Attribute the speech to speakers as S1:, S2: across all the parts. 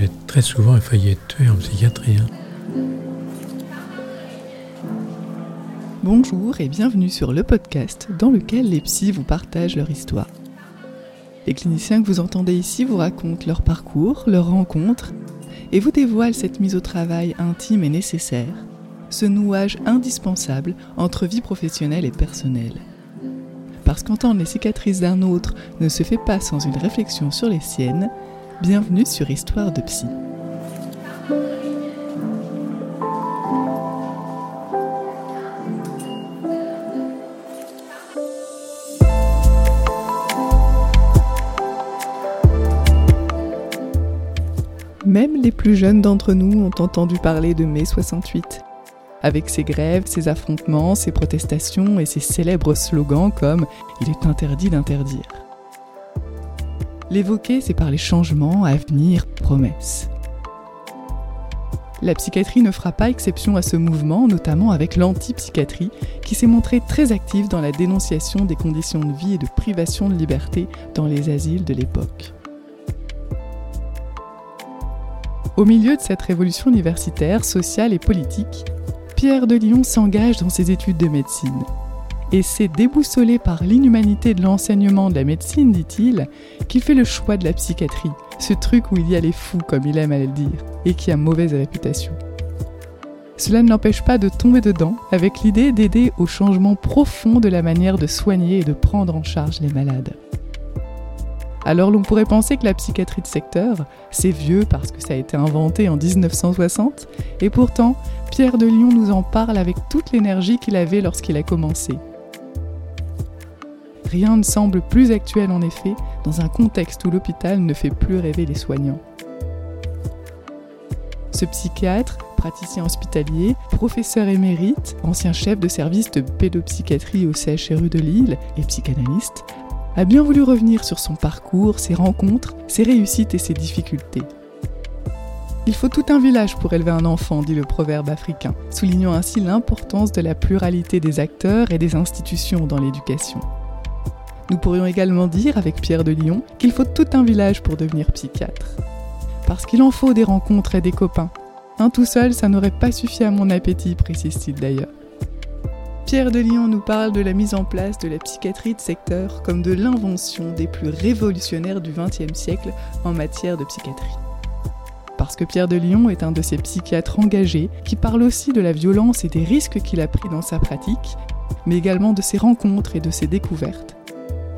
S1: j'ai très souvent failli être tué en psychiatrie. Hein.
S2: Bonjour et bienvenue sur le podcast dans lequel les psys vous partagent leur histoire. Les cliniciens que vous entendez ici vous racontent leur parcours, leurs rencontres et vous dévoilent cette mise au travail intime et nécessaire, ce nouage indispensable entre vie professionnelle et personnelle. Parce qu'entendre les cicatrices d'un autre ne se fait pas sans une réflexion sur les siennes, bienvenue sur Histoire de Psy. Même les plus jeunes d'entre nous ont entendu parler de mai 68. Avec ses grèves, ses affrontements, ses protestations et ses célèbres slogans comme ⁇ Il est interdit d'interdire ⁇ L'évoquer, c'est parler changement, avenir, promesse. La psychiatrie ne fera pas exception à ce mouvement, notamment avec l'anti-psychiatrie, qui s'est montrée très active dans la dénonciation des conditions de vie et de privation de liberté dans les asiles de l'époque. Au milieu de cette révolution universitaire, sociale et politique, Pierre de Lyon s'engage dans ses études de médecine. Et c'est déboussolé par l'inhumanité de l'enseignement de la médecine, dit-il, qu'il fait le choix de la psychiatrie, ce truc où il y a les fous, comme il aime à le dire, et qui a mauvaise réputation. Cela ne l'empêche pas de tomber dedans, avec l'idée d'aider au changement profond de la manière de soigner et de prendre en charge les malades. Alors l'on pourrait penser que la psychiatrie de secteur, c'est vieux parce que ça a été inventé en 1960, et pourtant, Pierre de Lyon nous en parle avec toute l'énergie qu'il avait lorsqu'il a commencé. Rien ne semble plus actuel en effet dans un contexte où l'hôpital ne fait plus rêver les soignants. Ce psychiatre, praticien hospitalier, professeur émérite, ancien chef de service de pédopsychiatrie au CHRU de Lille et psychanalyste, a bien voulu revenir sur son parcours, ses rencontres, ses réussites et ses difficultés. Il faut tout un village pour élever un enfant, dit le proverbe africain, soulignant ainsi l'importance de la pluralité des acteurs et des institutions dans l'éducation. Nous pourrions également dire, avec Pierre de Lyon, qu'il faut tout un village pour devenir psychiatre. Parce qu'il en faut des rencontres et des copains. Un tout seul, ça n'aurait pas suffi à mon appétit, précise-t-il d'ailleurs. Pierre de Lyon nous parle de la mise en place de la psychiatrie de secteur comme de l'invention des plus révolutionnaires du XXe siècle en matière de psychiatrie. Parce que Pierre de Lyon est un de ces psychiatres engagés qui parle aussi de la violence et des risques qu'il a pris dans sa pratique, mais également de ses rencontres et de ses découvertes.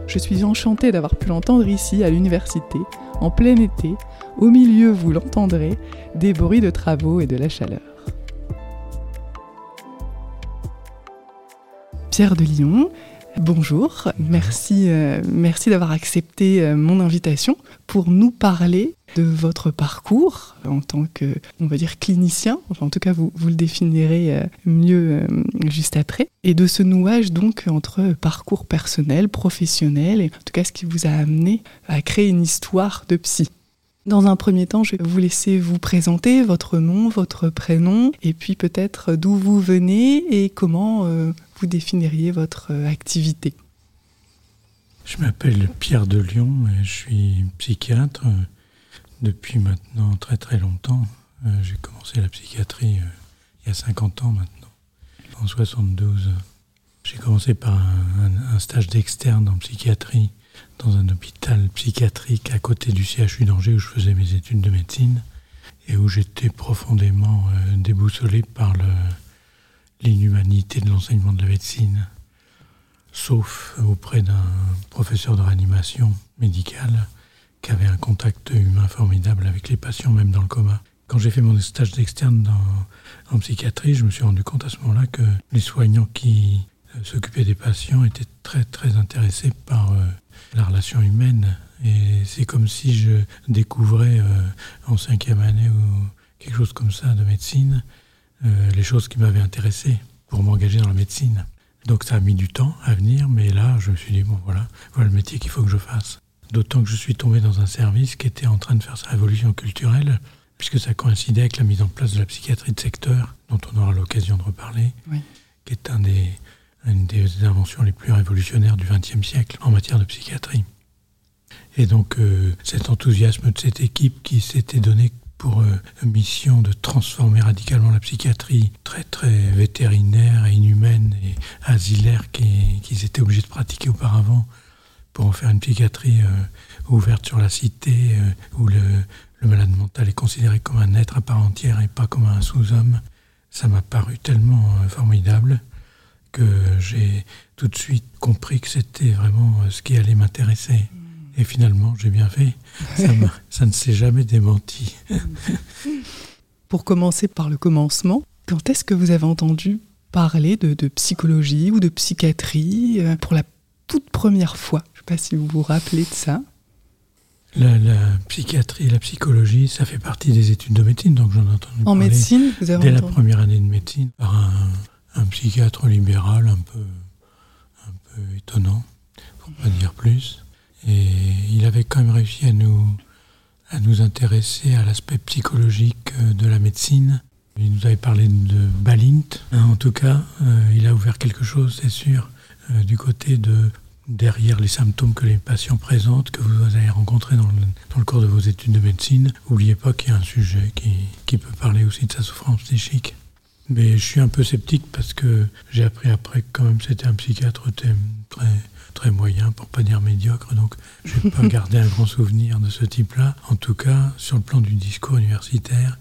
S2: Je suis enchantée d'avoir pu l'entendre ici à l'université, en plein été, au milieu, vous l'entendrez, des bruits de travaux et de la chaleur. Pierre de Lyon. Bonjour, merci, euh, merci d'avoir accepté euh, mon invitation pour nous parler de votre parcours en tant que, on va dire, clinicien, enfin, en tout cas vous, vous le définirez euh, mieux juste après, et de ce nouage donc entre parcours personnel, professionnel, et en tout cas ce qui vous a amené à créer une histoire de psy. Dans un premier temps, je vais vous laisser vous présenter votre nom, votre prénom, et puis peut-être d'où vous venez et comment vous définiriez votre euh, activité
S1: Je m'appelle Pierre de Lyon et je suis psychiatre euh, depuis maintenant très très longtemps. Euh, j'ai commencé la psychiatrie il y a 50 ans maintenant, en 72. J'ai commencé par un, stage d'externe en psychiatrie dans un hôpital psychiatrique à côté du CHU d'Angers où je faisais mes études de médecine et où j'étais profondément déboussolé par le, l'inhumanité de l'enseignement de la médecine, sauf auprès d'un professeur de réanimation médicale qui avait un contact humain formidable avec les patients, même dans le coma. Quand j'ai fait mon stage d'externe en psychiatrie, je me suis rendu compte à ce moment-là que les soignants qui euh, s'occupaient des patients étaient très très intéressés par euh, la relation humaine. Et c'est comme si je découvrais euh, en cinquième année ou quelque chose comme ça de médecine, euh, les choses qui m'avaient intéressé pour m'engager dans la médecine. Donc ça a mis du temps à venir, mais là, je me suis dit, bon voilà, voilà le métier qu'il faut que je fasse. D'autant que je suis tombé dans un service qui était en train de faire sa révolution culturelle, puisque ça coïncidait avec la mise en place de la psychiatrie de secteur, dont on aura l'occasion de reparler, qui est un des, une des inventions les plus révolutionnaires du XXe siècle en matière de psychiatrie. Et donc euh, cet enthousiasme de cette équipe qui s'était donné pour mission de transformer radicalement la psychiatrie très très vétérinaire et inhumaine et asilaire qu'ils étaient obligés de pratiquer auparavant pour en faire une psychiatrie ouverte sur la cité où le, malade mental est considéré comme un être à part entière et pas comme un sous-homme. Ça m'a paru tellement formidable que j'ai tout de suite compris que c'était vraiment euh, ce qui allait m'intéresser. Et finalement, j'ai bien fait. Ça, ne s'est jamais démenti.
S2: Pour commencer par le commencement, quand est-ce que vous avez entendu parler de, psychologie ou de psychiatrie euh, pour la toute première fois? Je ne sais pas si vous vous rappelez de ça.
S1: La, psychiatrie et la psychologie, ça fait partie des études de médecine, donc j'en ai entendu
S2: en
S1: parler.
S2: médecine, vous avez
S1: Dès la première année de médecine, par un, un psychiatre libéral un peu, un peu étonnant, pour pas dire plus. Et il avait quand même réussi à nous, à nous intéresser à l'aspect psychologique euh, de la médecine. Il nous avait parlé de Balint. Hein, en tout cas, euh, il a ouvert quelque chose, c'est sûr, euh, du côté de derrière les symptômes que les patients présentent, que vous avez rencontrés dans le, dans le cours de vos études de médecine. N'oubliez pas qu'il y a un sujet qui, qui peut parler aussi de sa souffrance psychique. Mais je suis un peu sceptique parce que j'ai appris après que quand même c'était un psychiatre très, très moyen, pour pas dire médiocre. Donc je n'ai pas gardé un grand souvenir de ce type-là. En tout cas, sur le plan du discours universitaire,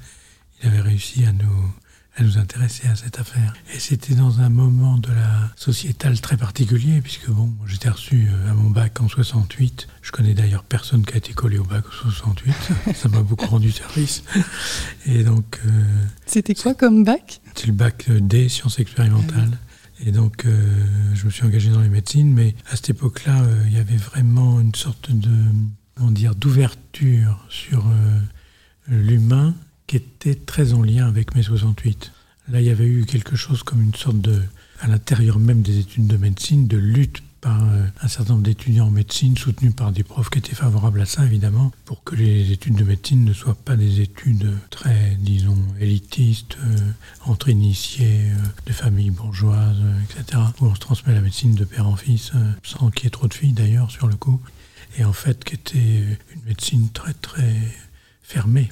S1: il avait réussi à nous, à nous intéresser à cette affaire. Et c'était dans un moment de la sociétale très particulier, puisque bon, j'étais reçu euh, à mon bac en 68. Je connais d'ailleurs personne qui a été collé au bac en 68. Ça m'a beaucoup rendu service. Et donc. Euh,
S2: c'était quoi comme bac?
S1: C'est le bac euh, D, sciences expérimentales. Et donc, je me suis engagé dans les médecines, mais à cette époque-là, il y avait vraiment une sorte de, comment dire, d'ouverture sur l'humain qui était très en lien avec mai 68. Là, il y avait eu quelque chose comme une sorte de, à l'intérieur même des études de médecine, de lutte par euh, un certain nombre d'étudiants en médecine, soutenus par des profs qui étaient favorables à ça, évidemment, pour que les études de médecine ne soient pas des études très, disons, élitistes, euh, entre initiés, euh, de familles bourgeoises, etc., où on se transmet la médecine de père en fils, sans qu'il y ait trop de filles d'ailleurs, sur le coup, et en fait, qui était une médecine très, très fermée.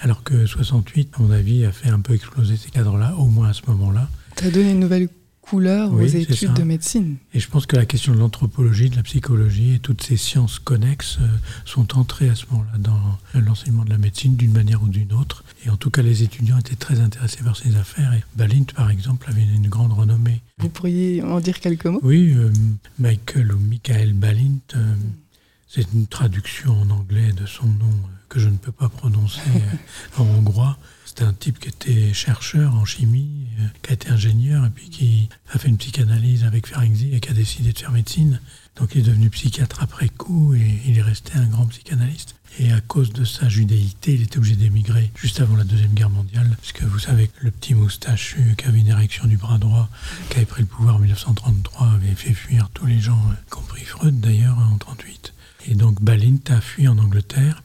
S1: Alors que 68, à mon avis, a fait un peu exploser ces cadres-là, au moins à ce moment-là.
S2: Ça a donné une nouvelle couleur aux études de médecine.
S1: Et je pense que la question de l'anthropologie, de la psychologie et toutes ces sciences connexes euh, sont entrées à ce moment-là dans l'enseignement de la médecine d'une manière ou d'une autre. Et en tout cas, les étudiants étaient très intéressés par ces affaires. Et Balint, par exemple, avait une grande renommée.
S2: Vous pourriez en dire quelques mots?
S1: Oui, euh, Michael ou Michael Balint, euh, c'est une traduction en anglais de son nom que je ne peux pas prononcer en hongrois. C'était un type qui était chercheur en chimie, euh, qui a été ingénieur et puis qui a fait une psychanalyse avec Ferenczi et qui a décidé de faire médecine. Donc il est devenu psychiatre après coup et il est resté un grand psychanalyste. Et à cause de sa judéité, il était obligé d'émigrer juste avant la Deuxième Guerre mondiale, puisque vous savez que le petit moustachu qui avait une érection du bras droit, qui avait pris le pouvoir en 1933, avait fait fuir tous les gens, y compris Freud d'ailleurs, en 1938. Et donc Balint a fui en Angleterre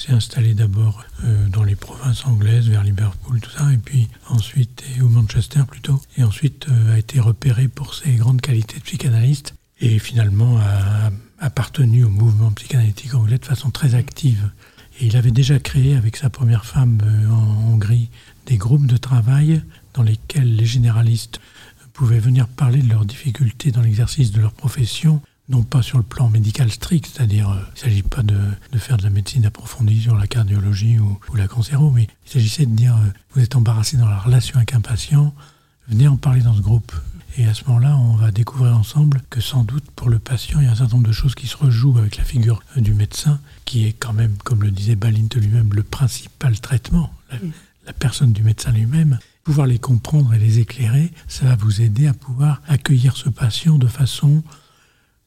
S1: s'est installé d'abord euh, dans les provinces anglaises, vers Liverpool, tout ça, et puis ensuite, ou Manchester plutôt, et ensuite euh, a été repéré pour ses grandes qualités de psychanalyste, et finalement a appartenu au mouvement psychanalytique anglais de façon très active. Et il avait déjà créé avec sa première femme euh, en Hongrie des groupes de travail dans lesquels les généralistes pouvaient venir parler de leurs difficultés dans l'exercice de leur profession non pas sur le plan médical strict, c'est-à-dire euh, il ne s'agit pas de, faire de la médecine approfondie sur la cardiologie ou, la cancéro, mais il s'agissait de dire euh, vous êtes embarrassé dans la relation avec un patient, venez en parler dans ce groupe. Et à ce moment-là, on va découvrir ensemble que sans doute pour le patient, il y a un certain nombre de choses qui se rejouent avec la figure euh, du médecin, qui est quand même, comme le disait Balint lui-même, le principal traitement, la, la personne du médecin lui-même. Pouvoir les comprendre et les éclairer, ça va vous aider à pouvoir accueillir ce patient de façon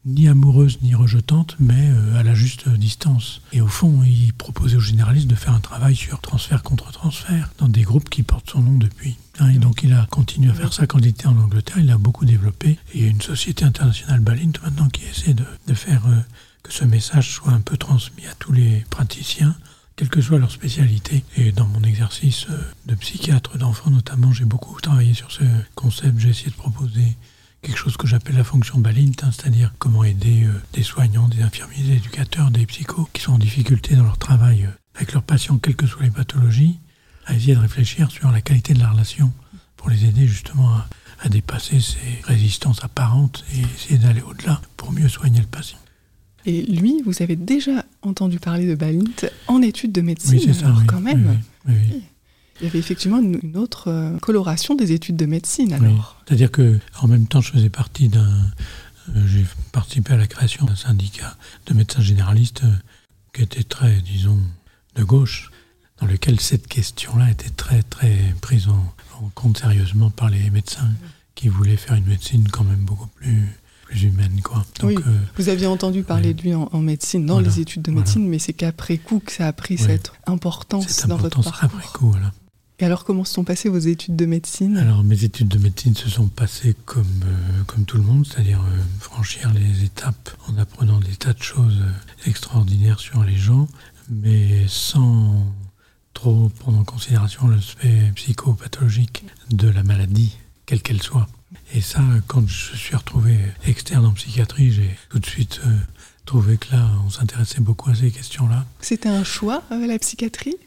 S1: ni amoureuse ni rejetante, mais euh, à la juste distance. Et au fond, il proposait aux généralistes de faire un travail sur transfert contre transfert dans des groupes qui portent son nom depuis. Hein, et donc il a continué à faire ça quand il était en Angleterre, il a beaucoup développé. Et il y a une société internationale Balint maintenant qui essaie de, faire euh, que ce message soit un peu transmis à tous les praticiens quelle que soit leur spécialité. Et dans mon exercice euh, de psychiatre d'enfants notamment, j'ai beaucoup travaillé sur ce concept. J'ai essayé de proposer quelque chose que j'appelle la fonction Balint, hein, c'est-à-dire comment aider euh, des soignants, des infirmiers, des éducateurs, des psychos qui sont en difficulté dans leur travail euh, avec leurs patients, quelles que soient les pathologies, à essayer de réfléchir sur la qualité de la relation pour les aider justement à, à dépasser ces résistances apparentes et essayer d'aller au-delà pour mieux soigner le patient.
S2: Et lui, vous avez déjà entendu parler de Balint en études de médecine,
S1: Oui, c'est ça,
S2: alors
S1: oui.
S2: quand même.
S1: Oui.
S2: Il y avait effectivement une, une autre euh, coloration des études de médecine
S1: Oui.
S2: alors.
S1: C'est-à-dire que en même temps, je faisais partie d'un. euh, J'ai participé à la création d'un syndicat de médecins généralistes euh, qui était très, disons, de gauche, dans lequel cette question-là était très, très prise en, en compte sérieusement par les médecins qui voulaient faire une médecine quand même beaucoup plus, humaine, quoi. Donc,
S2: Oui.
S1: euh,
S2: Vous aviez entendu parler de lui en, en médecine, dans
S1: Voilà,
S2: les études de
S1: voilà.
S2: médecine, mais c'est qu'après coup que ça a pris cette importance
S1: cette
S2: dans votre parcours.
S1: après coup, voilà.
S2: Et alors, comment se sont passées vos études de médecine?
S1: Alors mes études de médecine se sont passées comme, euh, comme tout le monde, c'est-à-dire euh, franchir les étapes en apprenant des tas de choses euh, extraordinaires sur les gens, mais sans trop prendre en considération l'aspect psychopathologique de la maladie, quelle qu'elle soit. Et ça, quand je suis retrouvé externe en psychiatrie, j'ai tout de suite euh, trouvé que là, on s'intéressait beaucoup à ces questions-là.
S2: C'était un choix, la psychiatrie?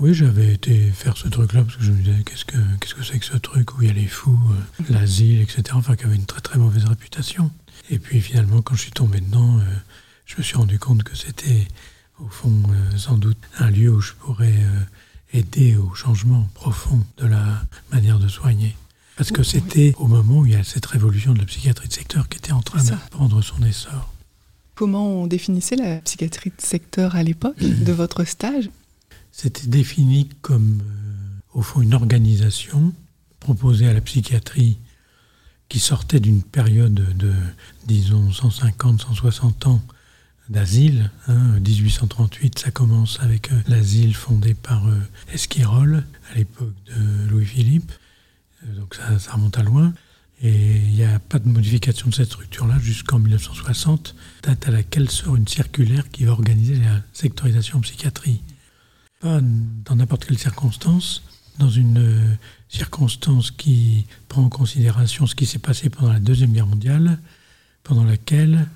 S1: Oui, j'avais été faire ce truc-là parce que je me disais qu'est-ce que qu'est-ce que c'est que ce truc où il y a les fous, euh, l'asile, etc. Enfin, qui avait une très très mauvaise réputation. Et puis finalement, quand je suis tombé dedans, euh, je me suis rendu compte que c'était au fond euh, sans doute un lieu où je pourrais aider au changement profond de la manière de soigner. Parce que c'était au moment où il y a cette révolution de la psychiatrie de secteur qui était en train de prendre son essor.
S2: Comment on définissait la psychiatrie de secteur à l'époque de votre stage?
S1: C'était défini comme, euh, au fond, une organisation proposée à la psychiatrie qui sortait d'une période de, disons, 150, 160 ans d'asile. hein. 1838, ça commence avec euh, l'asile fondé par euh, Esquirol, à l'époque de Louis-Philippe. Donc ça, ça remonte à loin. Et il n'y a pas de modification de cette structure-là jusqu'en 1960, date à laquelle sort une circulaire qui va organiser la sectorisation en psychiatrie pas dans n'importe quelle circonstance, dans une euh, circonstance qui prend en considération ce qui s'est passé pendant la Deuxième Guerre mondiale, pendant laquelle,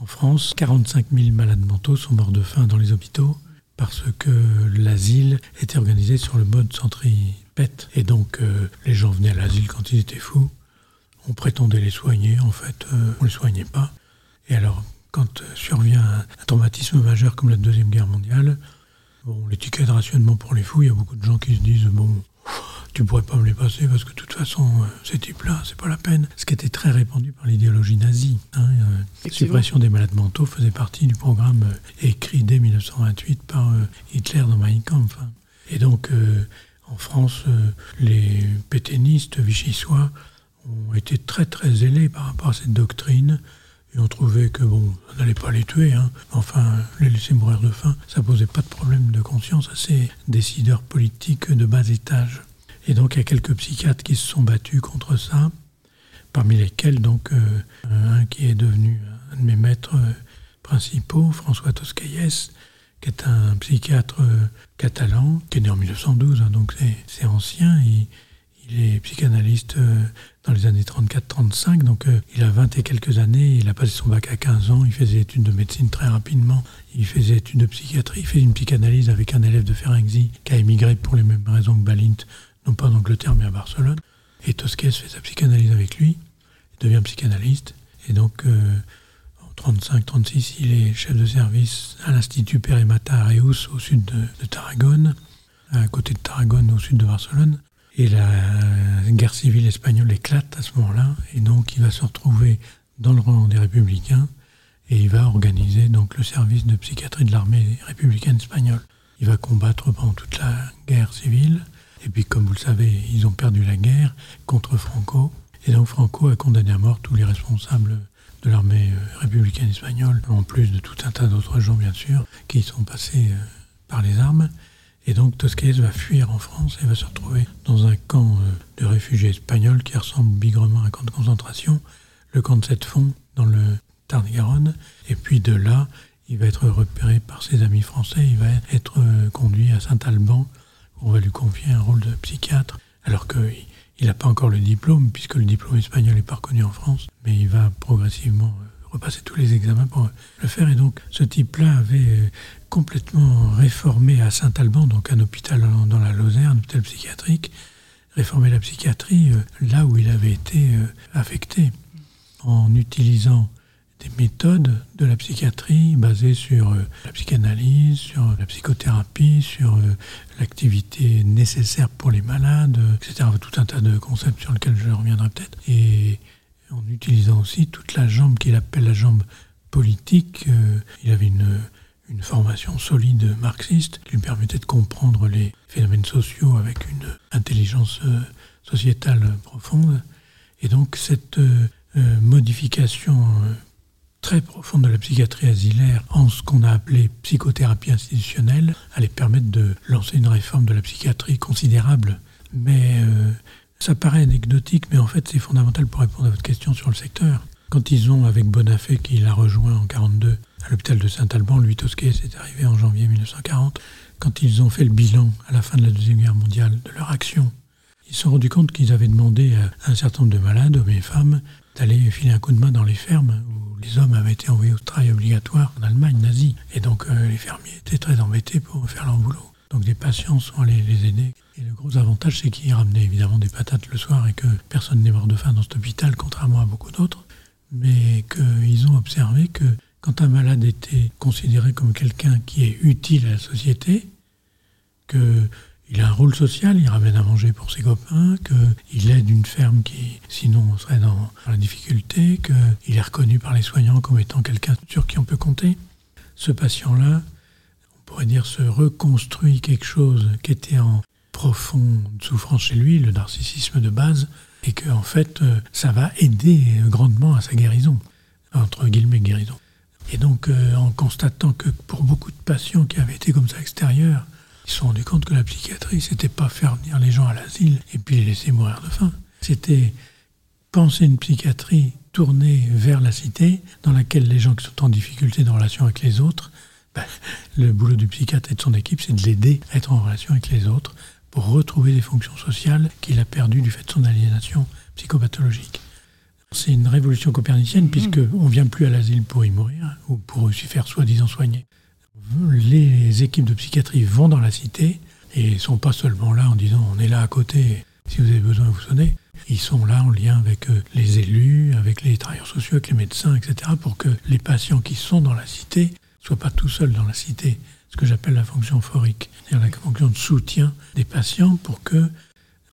S1: en France, 45 000 malades mentaux sont morts de faim dans les hôpitaux parce que l'asile était organisé sur le mode centripète. Et donc, euh, les gens venaient à l'asile quand ils étaient fous. On prétendait les soigner, en fait, euh, on ne les soignait pas. Et alors, quand survient un traumatisme majeur comme la Deuxième Guerre mondiale, Bon, les tickets de rationnement pour les fous, il y a beaucoup de gens qui se disent bon, tu pourrais pas me les passer parce que de toute façon, euh, ces types-là, c'est pas la peine. Ce qui était très répandu par l'idéologie nazie. Hein, euh, suppression des malades mentaux faisait partie du programme euh, écrit dès 1928 par euh, Hitler dans Mein Kampf. hein. Et donc, en France, les pétainistes vichysois ont été très très zélés par rapport à cette doctrine. Et on trouvait que, bon, ça n'allait pas les tuer, hein. enfin, les laisser mourir de faim, ça posait pas de problème de conscience à ces décideurs politiques de bas étage. Et donc, il y a quelques psychiatres qui se sont battus contre ça, parmi lesquels, donc, euh, un qui est devenu un de mes maîtres euh, principaux, François Toscaïès, qui est un psychiatre euh, catalan, qui est né en 1912, hein, donc c'est- ancien. Il, il est psychanalyste euh, dans les années 34-35, donc euh, il a 20 et quelques années, il a passé son bac à 15 ans, il faisait des études de médecine très rapidement, il faisait des études de psychiatrie, il fait une psychanalyse avec un élève de Ferenczi qui a émigré pour les mêmes raisons que Balint, non pas en Angleterre mais à Barcelone. Et Tosques fait sa psychanalyse avec lui, il devient psychanalyste, et donc euh, en 35-36, il est chef de service à l'Institut Peremata à Reus, au sud de Tarragone, à côté de Tarragone, au sud de Barcelone. Et la guerre civile espagnole éclate à ce moment-là, et donc il va se retrouver dans le rang des républicains, et il va organiser donc le service de psychiatrie de l'armée républicaine espagnole. Il va combattre pendant toute la guerre civile, et puis comme vous le savez, ils ont perdu la guerre contre Franco, et donc Franco a condamné à mort tous les responsables de l'armée euh, républicaine espagnole, en plus de tout un tas d'autres gens bien sûr, qui sont passés euh, par les armes. Et donc Toscaès va fuir en France et va se retrouver dans un camp euh, de réfugiés espagnols qui ressemble bigrement à un camp de concentration, le camp de Sept-Fonds dans le Tarn-et-Garonne. Et puis de là, il va être repéré par ses amis français, il va être euh, conduit à Saint-Alban, où on va lui confier un rôle de psychiatre, alors qu'il n'a pas encore le diplôme, puisque le diplôme espagnol n'est pas reconnu en France, mais il va progressivement euh, repasser tous les examens pour le faire. Et donc, ce type-là avait complètement réformé à Saint-Alban, donc un hôpital dans la Lozère, un hôpital psychiatrique, réformé la psychiatrie là où il avait été affecté, en utilisant des méthodes de la psychiatrie basées sur euh, la psychanalyse, sur la psychothérapie, sur euh, l'activité nécessaire pour les malades, etc. Tout un tas de concepts sur lesquels je reviendrai peut-être. Et en utilisant aussi toute la jambe qu'il appelle la jambe politique. Euh, il avait une, une formation solide marxiste qui lui permettait de comprendre les phénomènes sociaux avec une intelligence sociétale profonde. Et donc cette modification très profonde de la psychiatrie asilaire en ce qu'on a appelé psychothérapie institutionnelle allait permettre de lancer une réforme de la psychiatrie considérable. Mais euh, ça paraît anecdotique, mais en fait c'est fondamental pour répondre à votre question sur le secteur. Quand ils ont, avec Bonafé, qui l'a rejoint en 1942 à l'hôpital de Saint-Alban, Louis Tosquet, c'est arrivé en janvier 1940, quand ils ont fait le bilan à la fin de la Deuxième Guerre mondiale de leur action, ils se sont rendus compte qu'ils avaient demandé à un certain nombre de malades, hommes et femmes, d'aller filer un coup de main dans les fermes les hommes avaient été envoyés au travail obligatoire en Allemagne nazie. Et donc euh, les fermiers étaient très embêtés pour faire leur boulot. Donc des patients sont allés les aider. Et le gros avantage, c'est qu'ils ramenaient évidemment des patates le soir et que personne n'est mort de faim dans cet hôpital, contrairement à beaucoup d'autres. Mais qu'ils ont observé que quand un malade était considéré comme quelqu'un qui est utile à la société, que il a un rôle social, il ramène à manger pour ses copains, qu'il aide une ferme qui sinon serait dans, la difficulté, qu'il est reconnu par les soignants comme étant quelqu'un sur qui on peut compter. Ce patient-là, on pourrait dire, se reconstruit quelque chose qui était en profonde souffrance chez lui, le narcissisme de base, et que en fait, euh, ça va aider grandement à sa guérison, entre guillemets guérison. Et donc, euh, en constatant que pour beaucoup de patients qui avaient été comme ça extérieurs, ils se sont rendus compte que la psychiatrie, c'était pas faire venir les gens à l'asile et puis les laisser mourir de faim. C'était penser une psychiatrie tournée vers la cité, dans laquelle les gens qui sont en difficulté de relation avec les autres, ben, le boulot du psychiatre et de son équipe, c'est de l'aider à être en relation avec les autres pour retrouver des fonctions sociales qu'il a perdues du fait de son aliénation psychopathologique. C'est une révolution copernicienne puisqu'on ne vient plus à l'asile pour y mourir ou pour s'y faire soi-disant soigner les équipes de psychiatrie vont dans la cité et ne sont pas seulement là en disant on est là à côté, si vous avez besoin, vous sonnez. Ils sont là en lien avec euh, les élus, avec les travailleurs sociaux, avec les médecins, etc., pour que les patients qui sont dans la cité ne soient pas tout seuls dans la cité. Ce que j'appelle la fonction phorique, c'est-à-dire la fonction de soutien des patients pour que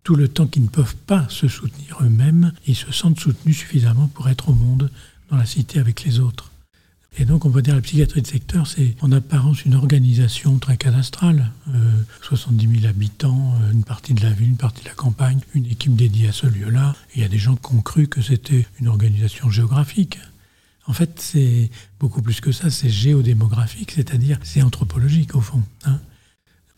S1: tout le temps qu'ils ne peuvent pas se soutenir eux-mêmes, ils se sentent soutenus suffisamment pour être au monde dans la cité avec les autres. Et donc, on peut dire la psychiatrie de secteur, c'est en apparence une organisation très cadastrale. 70 euh, 000 habitants, euh, une partie de la ville, une partie de la campagne, une équipe dédiée à ce lieu-là. Il y a des gens qui ont cru que c'était une organisation géographique. En fait, c'est beaucoup plus que ça, c'est géodémographique, c'est-à-dire c'est anthropologique au fond. Hein.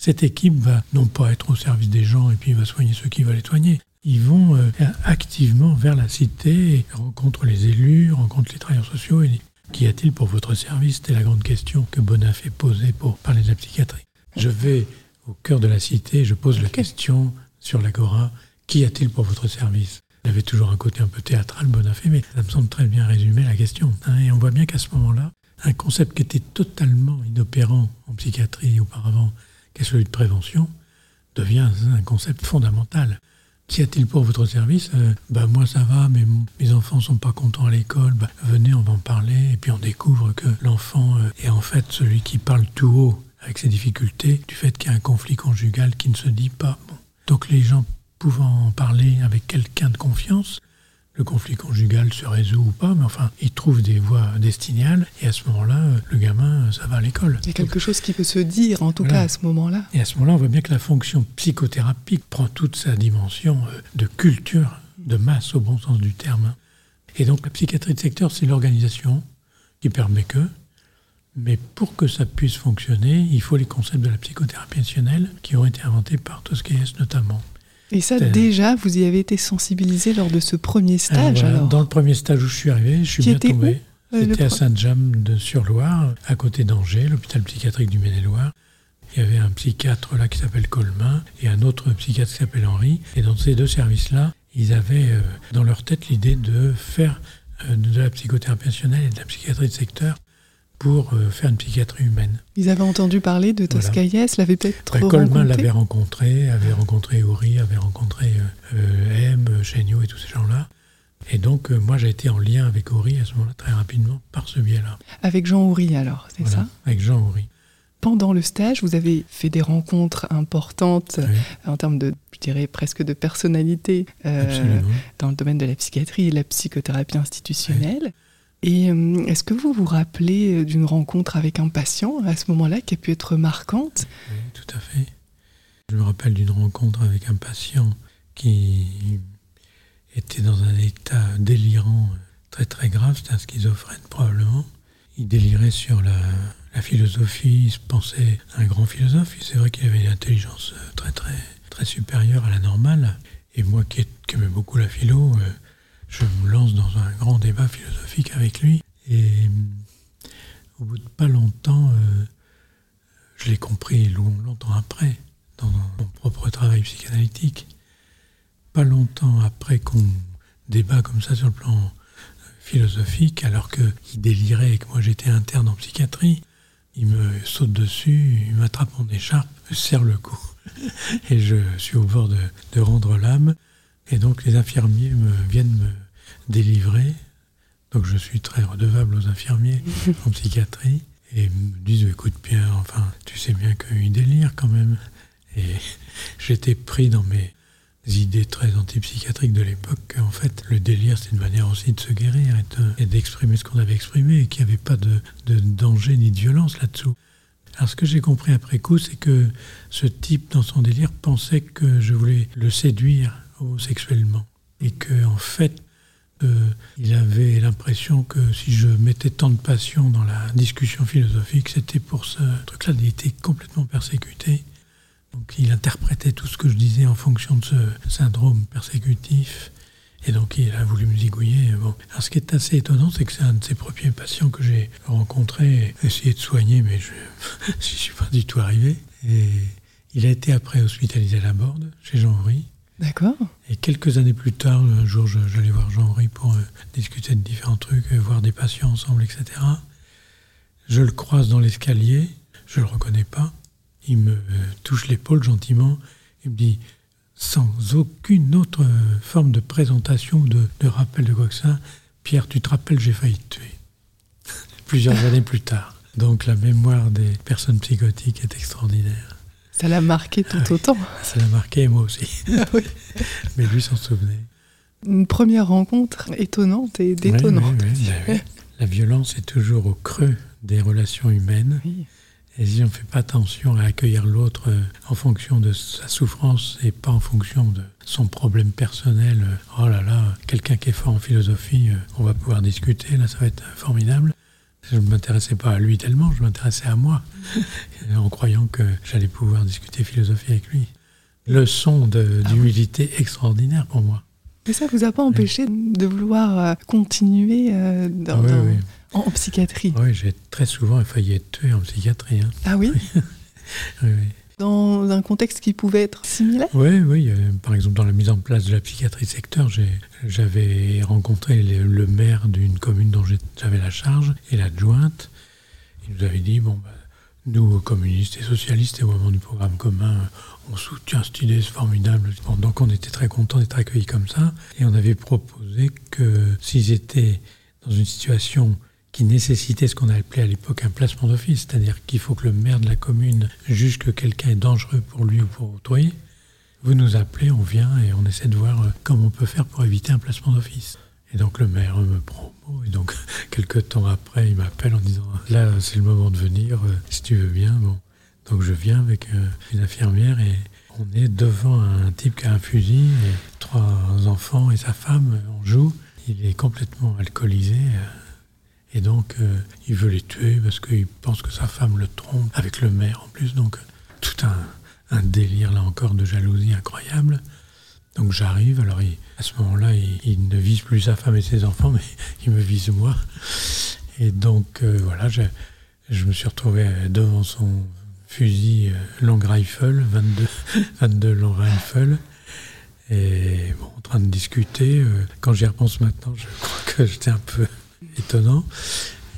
S1: Cette équipe va non pas être au service des gens et puis va soigner ceux qui veulent les soigner. Ils vont euh, activement vers la cité, rencontrent les élus, rencontrent les travailleurs sociaux et Qu'y a-t-il pour votre service? C'était la grande question que Bonafé posait pour parler de la psychiatrie. Je vais au cœur de la cité, je pose la question sur l'agora, qu'y a-t-il pour votre service? Il avait toujours un côté un peu théâtral, Bonafé, mais ça me semble très bien résumer la question. Hein. et on voit bien qu'à ce moment-là, un concept qui était totalement inopérant en psychiatrie auparavant, qui est celui de prévention, devient un concept fondamental. Qu'y a-t-il pour votre service euh, bah, Moi ça va, mais mes enfants sont pas contents à l'école. Bah, venez, on va en parler. Et puis on découvre que l'enfant euh, est en fait celui qui parle tout haut avec ses difficultés du fait qu'il y a un conflit conjugal qui ne se dit pas. Donc les gens pouvant en parler avec quelqu'un de confiance, le conflit conjugal se résout ou pas, mais enfin, il trouve des voies destinales, et à ce moment-là, le gamin, ça va à l'école.
S2: Il y a quelque chose qui peut se dire, en tout cas, à ce moment-là.
S1: Et à ce moment-là, on voit bien que la fonction psychothérapique prend toute sa dimension euh, de culture, de masse au bon sens du terme. Et donc, la psychiatrie de secteur, c'est l'organisation qui permet que, mais pour que ça puisse fonctionner, il faut les concepts de la psychothérapie institutionnelle qui ont été inventés par Tosquelles notamment.
S2: Et ça, déjà, vous y avez été sensibilisé lors de ce premier stage alors,
S1: Dans le premier stage où je suis arrivé, je suis bien tombé. Euh, J'étais à Saint-James-sur-Loire, à côté d'Angers, l'hôpital psychiatrique du Maine-et-Loire. Il y avait un psychiatre là qui s'appelle Colmin et un autre psychiatre qui s'appelle Henri. Et dans ces deux services-là, ils avaient euh, dans leur tête l'idée de faire euh, de la psychothérapie et de la psychiatrie de secteur pour euh, faire une psychiatrie humaine.
S2: Ils avaient entendu parler de Toscaïès, l'avaient peut-être
S1: ben, Coleman l'avait rencontré, avait rencontré Uri, avait rencontré euh, M, Chéniaud et tous ces gens-là. Et donc, moi, j'ai été en lien avec Uri à ce moment-là, très rapidement, par ce biais-là.
S2: Avec Jean Uri, alors, c'est ça?
S1: Avec Jean Uri
S2: pendant le stage, vous avez fait des rencontres importantes en termes de, je dirais, presque de personnalité euh, dans le domaine de la psychiatrie et la psychothérapie institutionnelle. Et euh, est-ce que vous vous rappelez euh, d'une rencontre avec un patient à ce moment-là qui a pu être marquante?
S1: Oui, tout à fait. Je me rappelle d'une rencontre avec un patient qui était dans un état délirant très très grave, c'était un schizophrène probablement. Il délirait sur la, philosophie, il se pensait un grand philosophe. C'est vrai qu'il avait une intelligence euh, très très très supérieure à la normale. Et moi qui, aimais beaucoup la philo, je me lance dans un grand débat philosophique avec lui. Et euh, au bout de pas longtemps, je l'ai compris longtemps après, dans mon propre travail psychanalytique. Pas longtemps après qu'on débat comme ça sur le plan philosophique, alors qu'il délirait et que moi j'étais interne en psychiatrie, il me saute dessus, il m'attrape mon écharpe, me serre le cou. Et je suis au bord de, rendre l'âme. Et donc les infirmiers viennent me délivrer. Donc je suis très redevable aux infirmiers en psychiatrie. Et me disent, écoute Pierre, enfin, tu sais bien qu'il délire quand même. Et j'étais pris dans mes idées très antipsychiatriques de l'époque en fait, le délire, c'est une manière aussi de se guérir et d'exprimer ce qu'on avait exprimé et qu'il n'y avait pas de, danger ni de violence là-dessous. Alors ce que j'ai compris après coup, c'est que ce type, dans son délire, pensait que je voulais le séduire homosexuellement. Et que en fait, euh, il avait l'impression que si je mettais tant de passion dans la discussion philosophique, c'était pour ce truc-là. Il était complètement persécuté. Donc il interprétait tout ce que je disais en fonction de ce syndrome persécutif. Et donc il a voulu me zigouiller. Bon. Ce qui est assez étonnant, c'est que c'est un de ses premiers patients que j'ai rencontré, essayé de soigner, mais je n'y suis pas du tout arrivé. Et il a été après hospitalisé à la Borde, chez Jean-Henri.
S2: D'accord.
S1: Et quelques années plus tard, un jour, j'allais voir Jean-Henri pour euh, discuter de différents trucs, euh, voir des patients ensemble, etc. Je le croise dans l'escalier, je ne le reconnais pas il me touche l'épaule gentiment et me dit, sans aucune autre forme de présentation, de, de rappel de quoi que ça, Pierre, tu te rappelles, j'ai failli te tuer. Plusieurs années plus tard. Donc la mémoire des personnes psychotiques est extraordinaire.
S2: Ça l'a marqué tout ah autant.
S1: Ça l'a marqué moi aussi. Ah Mais lui s'en souvenait.
S2: Une première rencontre étonnante et détonnante.
S1: La violence est toujours au creux des relations humaines. Et si on ne fait pas attention à accueillir l'autre euh, en fonction de sa souffrance et pas en fonction de son problème personnel, euh, oh là là, quelqu'un qui est fort en philosophie, euh, on va pouvoir discuter, là ça va être formidable. Je ne m'intéressais pas à lui tellement, je m'intéressais à moi, en croyant que j'allais pouvoir discuter philosophie avec lui. Leçon d'humilité extraordinaire pour moi.
S2: Mais ça vous a pas empêché de vouloir continuer dans, oui, oui. En, psychiatrie?
S1: Oui, j'ai très souvent failli être tué en psychiatrie. Hein.
S2: Ah oui,
S1: oui,
S2: Dans un contexte qui pouvait être similaire?
S1: Oui, oui. Euh, par exemple, dans la mise en place de la psychiatrie secteur, j'avais rencontré le, maire d'une commune dont j'avais la charge et l'adjointe. Il nous avait dit, bon, bah, nous, communistes et socialistes, et au moment du programme commun, on soutient cette idée, c'est formidable. donc on était très contents d'être accueillis comme ça. Et on avait proposé que s'ils étaient dans une situation qui nécessitait ce qu'on a appelé à l'époque un placement d'office, c'est-à-dire qu'il faut que le maire de la commune juge que quelqu'un est dangereux pour lui ou pour autrui. Vous nous appelez, on vient et on essaie de voir euh, comment on peut faire pour éviter un placement d'office. Et donc le maire me prend mot, et donc quelques temps après, il m'appelle en disant là c'est le moment de venir, euh, si tu veux bien. Bon, donc je viens avec euh, une infirmière et on est devant un type qui a un fusil trois enfants et sa femme. On joue. Il est complètement alcoolisé. Et donc, euh, il veut les tuer parce qu'il pense que sa femme le trompe avec le maire en plus. Donc, tout un, délire, là encore, de jalousie incroyable. Donc, j'arrive. Alors, à ce moment-là, il, ne vise plus sa femme et ses enfants, mais il me vise moi. Et donc, euh, voilà, je, me suis retrouvé devant son fusil euh, long rifle, 22, 22 long rifle. Et bon, en train de discuter, euh, quand j'y repense maintenant, je crois que j'étais un peu étonnant.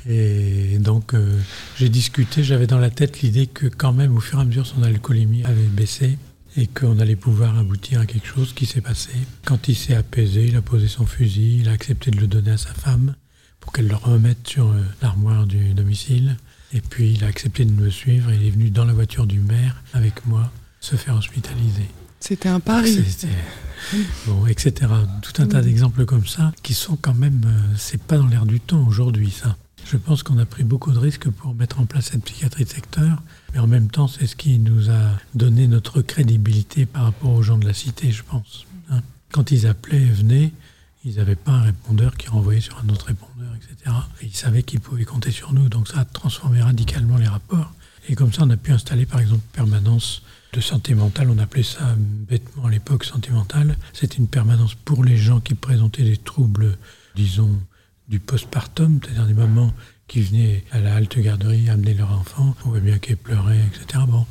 S1: Et donc, euh, j'ai discuté, j'avais dans la tête l'idée que quand même, au fur et à mesure, son alcoolémie avait baissé et qu'on allait pouvoir aboutir à quelque chose qui s'est passé. Quand il s'est apaisé, il a posé son fusil, il a accepté de le donner à sa femme pour qu'elle le remette sur euh, l'armoire du domicile. Et puis, il a accepté de me suivre il est venu dans la voiture du maire avec moi se faire hospitaliser.
S2: C'était un pari.
S1: Bon, etc. Tout un tas d'exemples comme ça qui sont quand même. Euh, c'est pas dans l'air du temps aujourd'hui, ça. Je pense qu'on a pris beaucoup de risques pour mettre en place cette psychiatrie de secteur, mais en même temps, c'est ce qui nous a donné notre crédibilité par rapport aux gens de la cité, je pense. Hein. Quand ils appelaient, venaient, ils n'avaient pas un répondeur qui renvoyait sur un autre répondeur, etc. Et ils savaient qu'ils pouvaient compter sur nous, donc ça a transformé radicalement les rapports. Et comme ça, on a pu installer, par exemple, permanence de santé mentale, on appelait ça bêtement à l'époque santé mentale. C'était une permanence pour les gens qui présentaient des troubles, disons, du postpartum, c'est-à-dire des mamans qui venaient à la halte garderie amener leur enfant, on voit bien qu'elle pleurait, etc. Bon,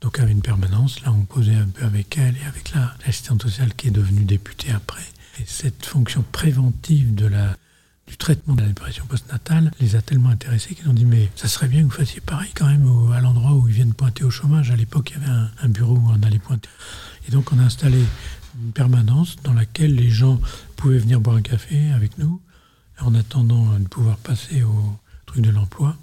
S1: donc avait une permanence, là on posait un peu avec elle et avec l'assistante sociale qui est devenue députée après. Et cette fonction préventive de la du traitement de la dépression postnatale les a tellement intéressés qu'ils ont dit mais ça serait bien que vous fassiez pareil quand même à l'endroit où ils viennent pointer au chômage. À l'époque, il y avait un, bureau où on allait pointer. Et donc on a installé une permanence dans laquelle les gens pouvaient venir boire un café avec nous en attendant de pouvoir passer au truc de l'emploi.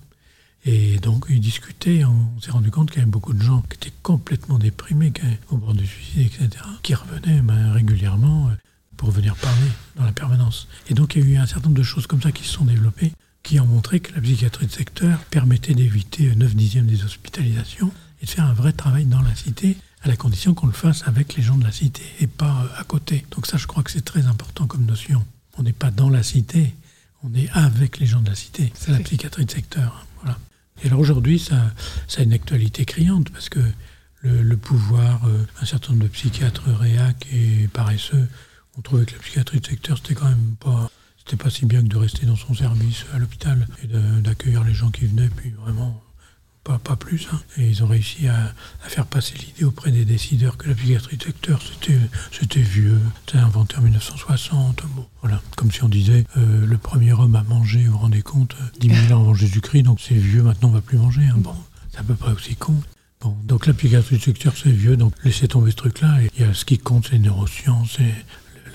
S1: Et donc, ils discutaient. On, s'est rendu compte qu'il y avait beaucoup de gens qui étaient complètement déprimés, au bord du suicide, etc., qui revenaient ben, régulièrement pour venir parler dans la permanence. Et donc il y a eu un certain nombre de choses comme ça qui se sont développées, qui ont montré que la psychiatrie de secteur permettait d'éviter 9 dixièmes des hospitalisations et de faire un vrai travail dans la cité, à la condition qu'on le fasse avec les gens de la cité et pas euh, à côté. Donc ça, je crois que c'est très important comme notion. On n'est pas dans la cité, on est avec les gens de la cité. C'est la psychiatrie de secteur. Hein, voilà. Et alors aujourd'hui, ça, ça a une actualité criante parce que le, pouvoir, euh, un certain nombre de psychiatres réac et paresseux on trouvait que la psychiatrie de secteur, c'était quand même pas, c'était pas si bien que de rester dans son service à l'hôpital et d'accueillir les gens qui venaient, puis vraiment pas, pas plus. Hein. Et ils ont réussi à, faire passer l'idée auprès des décideurs que la psychiatrie de secteur, c'était, vieux, c'était inventé en 1960. Bon, voilà. Comme si on disait, euh, le premier homme à manger, vous vous rendez compte, 10 000 ans avant Jésus-Christ, donc c'est vieux, maintenant on va plus manger. Hein. Bon, c'est à peu près aussi con. Bon, donc la psychiatrie de secteur, c'est vieux, donc laissez tomber ce truc-là. A ce qui compte, c'est les neurosciences, et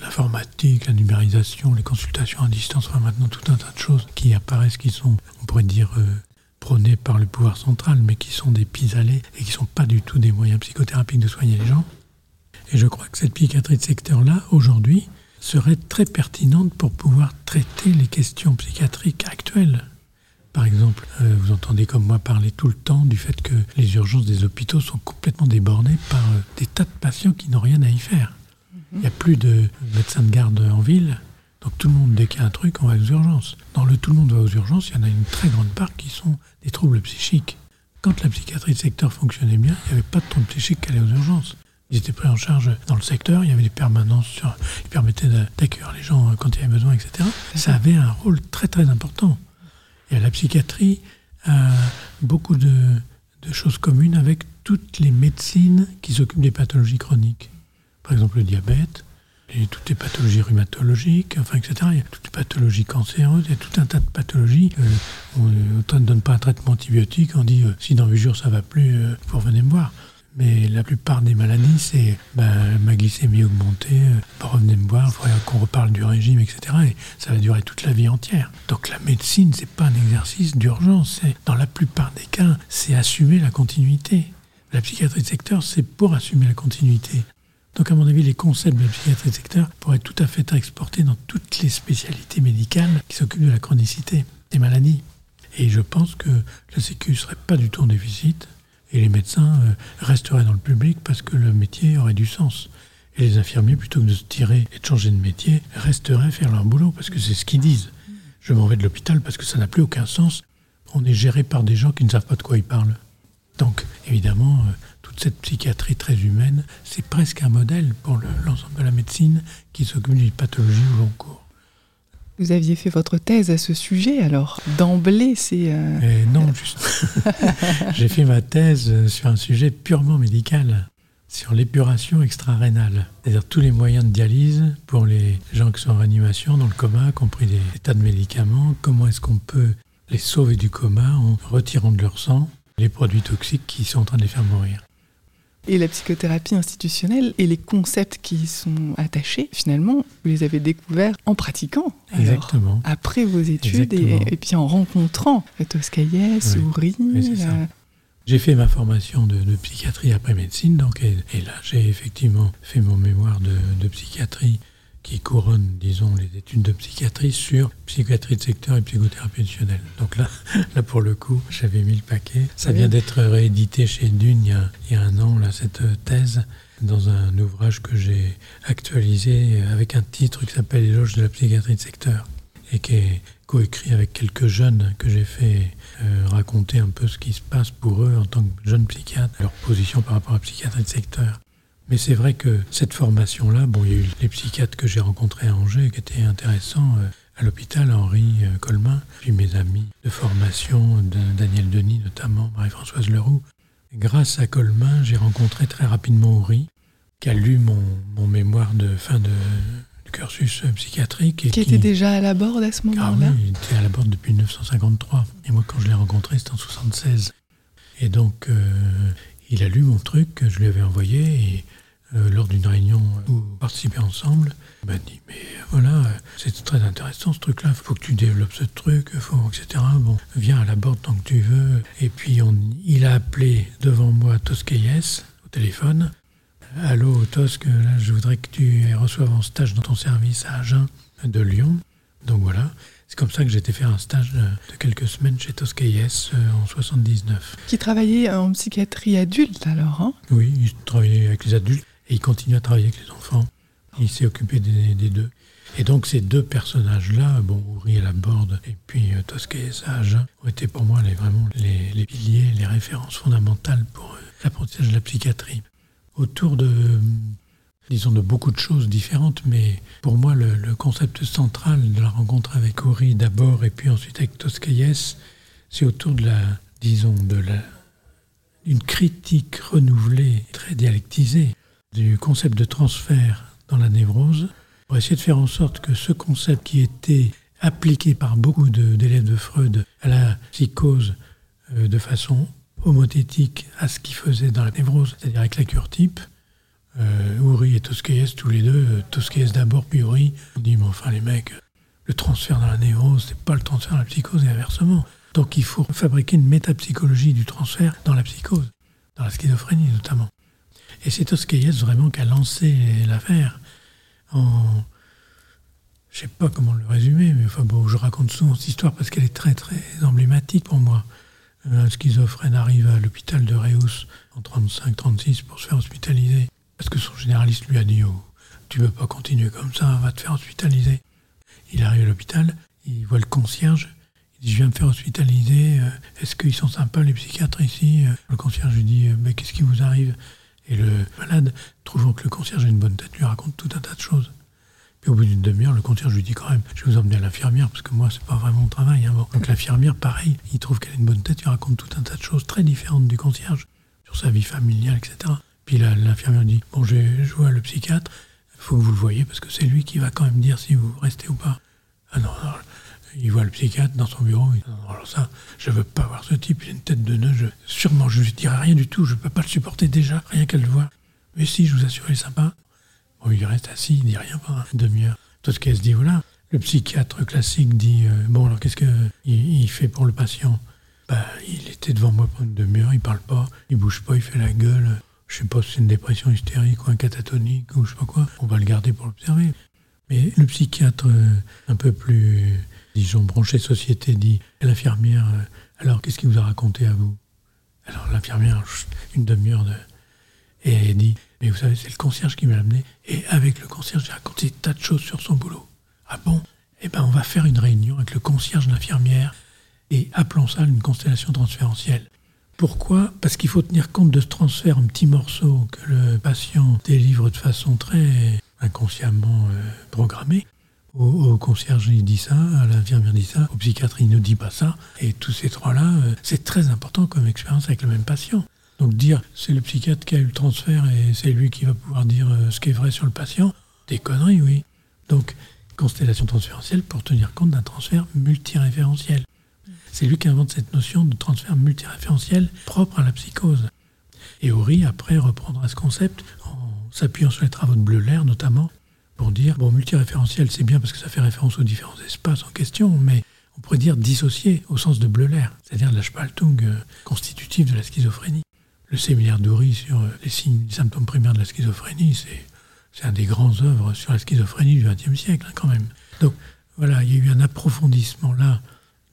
S1: l'informatique, la numérisation, les consultations à distance, enfin maintenant tout un tas de choses qui apparaissent, qui sont, on pourrait dire, euh, prônées par le pouvoir central, mais qui sont des pis-aller et qui ne sont pas du tout des moyens psychothérapiques de soigner les gens. Et je crois que cette psychiatrie de secteur-là, aujourd'hui, serait très pertinente pour pouvoir traiter les questions psychiatriques actuelles. Par exemple, euh, vous entendez comme moi parler tout le temps du fait que les urgences des hôpitaux sont complètement débordées par euh, des tas de patients qui n'ont rien à y faire. Il n'y a plus de médecins de garde en ville. Donc tout le monde, dès qu'il y a un truc, on va aux urgences. Dans le tout le monde va aux urgences, il y en a une très grande part qui sont des troubles psychiques. Quand la psychiatrie de secteur fonctionnait bien, il n'y avait pas de troubles psychiques qui allaient aux urgences. Ils étaient pris en charge dans le secteur, il y avait des permanences sur, qui permettaient d'accueillir les gens quand il y avait besoin, etc. Ça avait un rôle très très important. Et la psychiatrie a beaucoup de, de choses communes avec toutes les médecines qui s'occupent des pathologies chroniques par exemple le diabète, et toutes les pathologies rhumatologiques, enfin, etc. Il y a toutes les pathologies cancéreuses, il y a tout un tas de pathologies. Euh, on ne donne pas un traitement antibiotique, on dit euh, si dans 8 jours ça va plus, euh, vous revenez me voir. Mais la plupart des maladies, c'est ben, ma glycémie augmentée, euh, revenez me voir, il faudrait qu'on reparle du régime, etc. Et ça va durer toute la vie entière. Donc la médecine, c'est pas un exercice d'urgence. Dans la plupart des cas, c'est assumer la continuité. La psychiatrie de secteur, c'est pour assumer la continuité. Donc, à mon avis, les concepts de la psychiatrie de secteur pourraient tout à fait être exportés dans toutes les spécialités médicales qui s'occupent de la chronicité des maladies. Et je pense que la Sécu ne serait pas du tout en déficit et les médecins euh, resteraient dans le public parce que le métier aurait du sens. Et les infirmiers, plutôt que de se tirer et de changer de métier, resteraient faire leur boulot parce que c'est ce qu'ils disent. Je m'en vais de l'hôpital parce que ça n'a plus aucun sens. On est géré par des gens qui ne savent pas de quoi ils parlent. Donc, évidemment, euh, cette psychiatrie très humaine, c'est presque un modèle pour l'ensemble de la médecine qui s'occupe d'une pathologie au long cours.
S2: Vous aviez fait votre thèse à ce sujet, alors d'emblée, c'est...
S1: Euh, eh non, juste. J'ai fait ma thèse sur un sujet purement médical. sur l'épuration extra-rénale, c'est-à-dire tous les moyens de dialyse pour les gens qui sont en réanimation, dans le coma, compris des, des tas de médicaments. Comment est-ce qu'on peut les sauver du coma en retirant de leur sang les produits toxiques qui sont en train de les faire mourir
S2: et la psychothérapie institutionnelle et les concepts qui y sont attachés, finalement, vous les avez découverts en pratiquant.
S1: Exactement.
S2: après vos études et, puis en rencontrant Toscaïès, oui.
S1: Euh, j'ai fait ma formation de, psychiatrie après médecine, donc, et, là j'ai effectivement fait mon mémoire de, de psychiatrie qui couronne, disons, les études de psychiatrie sur psychiatrie de secteur et psychothérapie additionnelle. Donc là, là pour le coup, j'avais mis le paquet. Ça vient d'être réédité chez Dune il y, a, un an, là, cette thèse, dans un ouvrage que j'ai actualisé avec un titre qui s'appelle Éloge de la psychiatrie de secteur et qui est coécrit avec quelques jeunes que j'ai fait euh, raconter un peu ce qui se passe pour eux en tant que jeunes psychiatres, leur position par rapport à la psychiatrie de secteur. Mais c'est vrai que cette formation-là, bon, il y a eu les psychiatres que j'ai rencontrés à Angers qui étaient intéressants. Euh, à l'hôpital, Henri euh, Colmin, puis mes amis de formation, Daniel Denis notamment, Marie-Françoise Leroux. grâce à Colmin, j'ai rencontré très rapidement Henri, qui a lu mon, mon mémoire de fin de, cursus euh, psychiatrique.
S2: Et qui, était déjà à la borde à ce moment-là?
S1: ah oui, il était à la borde depuis 1953. Et moi, quand je l'ai rencontré, c'était en 1976. Et donc, il a lu mon truc que je lui avais envoyé et euh, lors d'une réunion où on participait ensemble, il m'a dit Mais voilà, c'est très intéressant ce truc-là, il faut que tu développes ce truc, faut, etc. Bon, viens à la borde tant que tu veux. Et puis on, il a appelé devant moi Tosqueyes au téléphone. Allô Tosque, là je voudrais que tu reçoives en stage dans ton service à Agen de Lyon. Donc voilà. C'est comme ça que j'ai été faire un stage de, quelques semaines chez Tosqueyes euh, en 79.
S2: Qui travaillait en psychiatrie adulte alors hein?
S1: Oui, il travaillait avec les adultes. Et il continue à travailler avec les enfants. Il s'est occupé des, deux. Et donc ces deux personnages-là, bon, Uri à la borde et puis euh, Sage, ont été pour moi les, vraiment les, piliers, les références fondamentales pour euh, l'apprentissage de la psychiatrie. Autour de, disons, de beaucoup de choses différentes, mais pour moi le, concept central de la rencontre avec Uri d'abord et puis ensuite avec Tosquelles, c'est autour de la, disons, de la, une critique renouvelée, très dialectisée du concept de transfert dans la névrose pour essayer de faire en sorte que ce concept qui était appliqué par beaucoup d'élèves de, Freud à la psychose euh, de façon homothétique à ce qu'il faisait dans la névrose, c'est-à-dire avec la cure type, euh, et Tosquelles, tous les deux, euh, Tosquelles d'abord, puis Uri, on dit, mais enfin les mecs, le transfert dans la névrose, c'est pas le transfert dans la psychose et inversement. Donc il faut fabriquer une métapsychologie du transfert dans la psychose, dans la schizophrénie notamment. Et c'est Tosquelles vraiment qui a lancé l'affaire en. Je sais pas comment le résumer, mais enfin bon, je raconte souvent cette histoire parce qu'elle est très très emblématique pour moi. Un schizophrène arrive à l'hôpital de Reus en 35-36 pour se faire hospitaliser. Parce que son généraliste lui a dit oh, Tu veux pas continuer comme ça, va te faire hospitaliser. Il arrive à l'hôpital, il voit le concierge, il dit Je viens me faire hospitaliser, euh, est-ce qu'ils sont sympas les psychiatres ici Le concierge lui dit Mais qu'est-ce qui vous arrive? Et le malade, trouvant que le concierge a une bonne tête, lui raconte tout un tas de choses. Puis au bout d'une demi-heure, le concierge lui dit quand même, je vais vous emmener à l'infirmière, parce que moi, c'est pas vraiment mon travail. Hein, Donc l'infirmière, pareil, il trouve qu'elle a une bonne tête, il raconte tout un tas de choses très différentes du concierge, sur sa vie familiale, etc. Puis l'infirmière dit, bon, je, vois le psychiatre, il faut que vous le voyez, parce que c'est lui qui va quand même dire si vous restez ou pas. Ah non, non il voit le psychiatre dans son bureau. Alors ça, je veux pas voir ce type, il a une tête de nœud. Sûrement, je ne dirai rien du tout, je peux pas le supporter déjà, rien qu'à le voir. Mais si, je vous assure, il est sympa. Bon, il reste assis, il dit rien pendant une demi-heure. Tout ce qu'elle se dit, voilà. Le psychiatre classique dit, euh, bon, alors qu'est-ce qu'il il fait pour le patient? Bah, Il était devant moi pendant une demi-heure, il parle pas, il bouge pas, il fait la gueule. Je sais pas si c'est une dépression hystérique ou un catatonique ou je sais pas quoi. On va le garder pour l'observer. Mais le psychiatre euh, un peu plus disons, branché société, dit l'infirmière, euh, alors qu'est-ce qu'il vous a raconté à vous? Alors l'infirmière, une demi-heure de... Et elle dit, mais vous savez, c'est le concierge qui m'a amené. Et avec le concierge, j'ai raconté des tas de choses sur son boulot. Ah bon? Eh bien, on va faire une réunion avec le concierge l'infirmière et appelons ça une constellation transférentielle. Pourquoi Parce qu'il faut tenir compte de ce transfert en petits morceaux que le patient délivre de façon très inconsciemment euh, programmée. Au, concierge, il dit ça, à l'infirmière dit ça, au psychiatre, il ne dit pas ça. Et tous ces trois-là, euh, c'est très important comme expérience avec le même patient. Donc dire c'est le psychiatre qui a eu le transfert et c'est lui qui va pouvoir dire euh, ce qui est vrai sur le patient, des conneries, oui. Donc constellation transférentielle pour tenir compte d'un transfert multiréférentiel. C'est lui qui invente cette notion de transfert multiréférentiel propre à la psychose. Et Horry, après, reprendra ce concept en s'appuyant sur les travaux de Bleuler, notamment, pour dire, bon, multiréférentiel, c'est bien parce que ça fait référence aux différents espaces en question, mais on pourrait dire dissocié au sens de Bleuler, c'est-à-dire de la Spaltung euh, constitutive de la schizophrénie. Le séminaire d'Horry sur euh, les signes, les symptômes primaires de la schizophrénie, c'est, c'est un des grands œuvres sur la schizophrénie du XXe siècle, hein, quand même. Donc, voilà, il y a eu un approfondissement là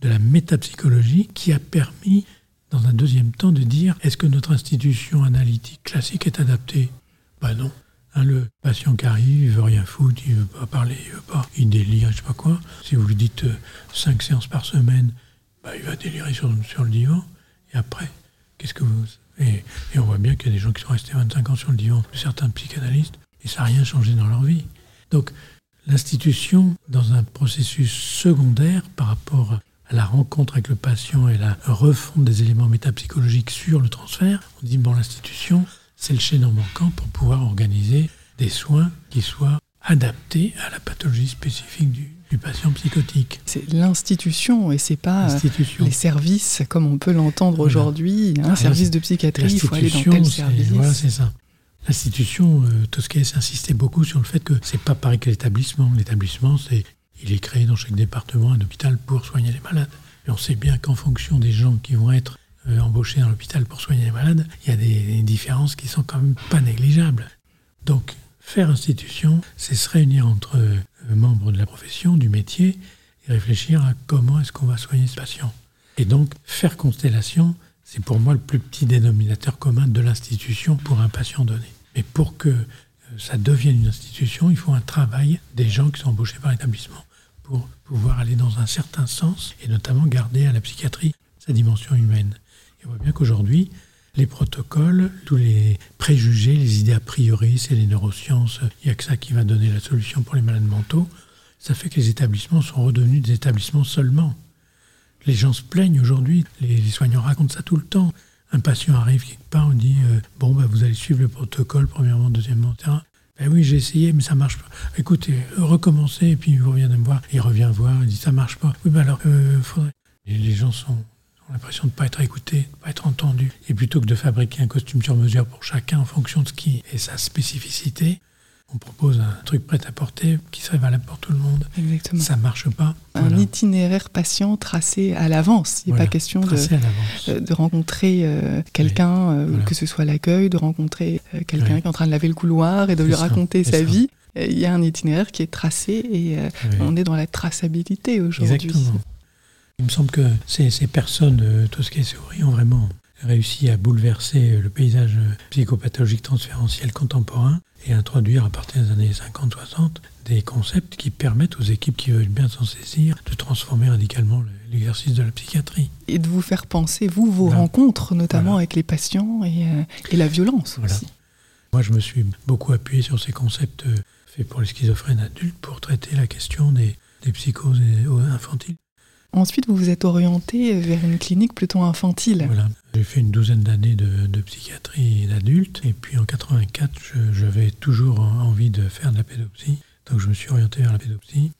S1: de la métapsychologie qui a permis, dans un deuxième temps, de dire est-ce que notre institution analytique classique est adaptée? Ben non. Hein, le patient qui arrive, il veut rien foutre, il veut pas parler, il veut pas, il délire, je sais pas quoi. Si vous lui dites euh, cinq séances par semaine, ben, il va délirer sur, sur le divan. Et après, qu'est-ce que vous... Et, et on voit bien qu'il y a des gens qui sont restés 25 ans sur le divan, certains psychanalystes, et ça n'a rien changé dans leur vie. Donc, l'institution, dans un processus secondaire par rapport la rencontre avec le patient et la refonte des éléments métapsychologiques sur le transfert, on dit, bon, l'institution, c'est le chaînon manquant pour pouvoir organiser des soins qui soient adaptés à la pathologie spécifique du, patient psychotique.
S2: C'est l'institution et c'est pas les services comme on peut l'entendre aujourd'hui. Un service de psychiatrie, il faut aller dans tel service.
S1: Voilà, c'est ça. L'institution, euh, Tosquet insistait beaucoup sur le fait que c'est pas pareil que l'établissement. L'établissement, c'est il est créé dans chaque département un hôpital pour soigner les malades. Et on sait bien qu'en fonction des gens qui vont être euh, embauchés dans l'hôpital pour soigner les malades, il y a des, différences qui sont quand même pas négligeables. Donc, faire institution, c'est se réunir entre euh, membres de la profession, du métier, et réfléchir à comment est-ce qu'on va soigner ce patient. Et donc, faire constellation, c'est pour moi le plus petit dénominateur commun de l'institution pour un patient donné. Mais pour que euh, ça devienne une institution, il faut un travail des gens qui sont embauchés par l'établissement pour pouvoir aller dans un certain sens et notamment garder à la psychiatrie sa dimension humaine. On voit bien qu'aujourd'hui, les protocoles, tous les préjugés, les idées a priori, c'est les neurosciences, il n'y a que ça qui va donner la solution pour les malades mentaux, ça fait que les établissements sont redevenus des établissements seulement. Les gens se plaignent aujourd'hui, les, soignants racontent ça tout le temps. Un patient arrive quelque part, on dit euh, Bon, bah, vous allez suivre le protocole, premièrement, deuxièmement, etc. Ben oui, j'ai essayé, mais ça marche pas. Écoutez, recommencez, et puis il revient me voir. Il revient voir, il dit ça marche pas. Oui, ben alors, euh, faudrait. les gens ont l'impression de ne pas être écoutés, de ne pas être entendus. Et plutôt que de fabriquer un costume sur mesure pour chacun en fonction de ce qui est sa spécificité, on propose un truc prêt à porter qui serait valable pour tout le monde.
S2: Exactement.
S1: Ça marche pas.
S2: Un itinéraire patient tracé à l'avance. Il n'est pas question de, euh, de, rencontrer euh, quelqu'un, euh, que ce soit l'accueil, de rencontrer quelqu'un qui est en train de laver le couloir et de lui raconter sa vie. Il y a un itinéraire qui est tracé et on est dans la traçabilité aujourd'hui.
S1: Exactement. Il me semble que ces, ces personnes, Tosquet et Souris, ont vraiment réussi à bouleverser le paysage psychopathologique transférentiel contemporain et introduire à partir des années 50-60 des concepts qui permettent aux équipes qui veulent bien s'en saisir de transformer radicalement l'exercice de la psychiatrie.
S2: Et de vous faire penser, vous, vos rencontres, notamment avec les patients et, euh, et la violence aussi.
S1: Moi, je me suis beaucoup appuyé sur ces concepts euh, faits pour les schizophrènes adultes pour traiter la question des, des psychoses infantiles.
S2: Ensuite, vous vous êtes orienté vers une clinique plutôt infantile.
S1: Voilà. J'ai fait une douzaine d'années de, psychiatrie d'adulte. Et puis en 84, j'avais toujours envie de faire de la pédopsie. Donc je me suis orienté vers la pédopsie.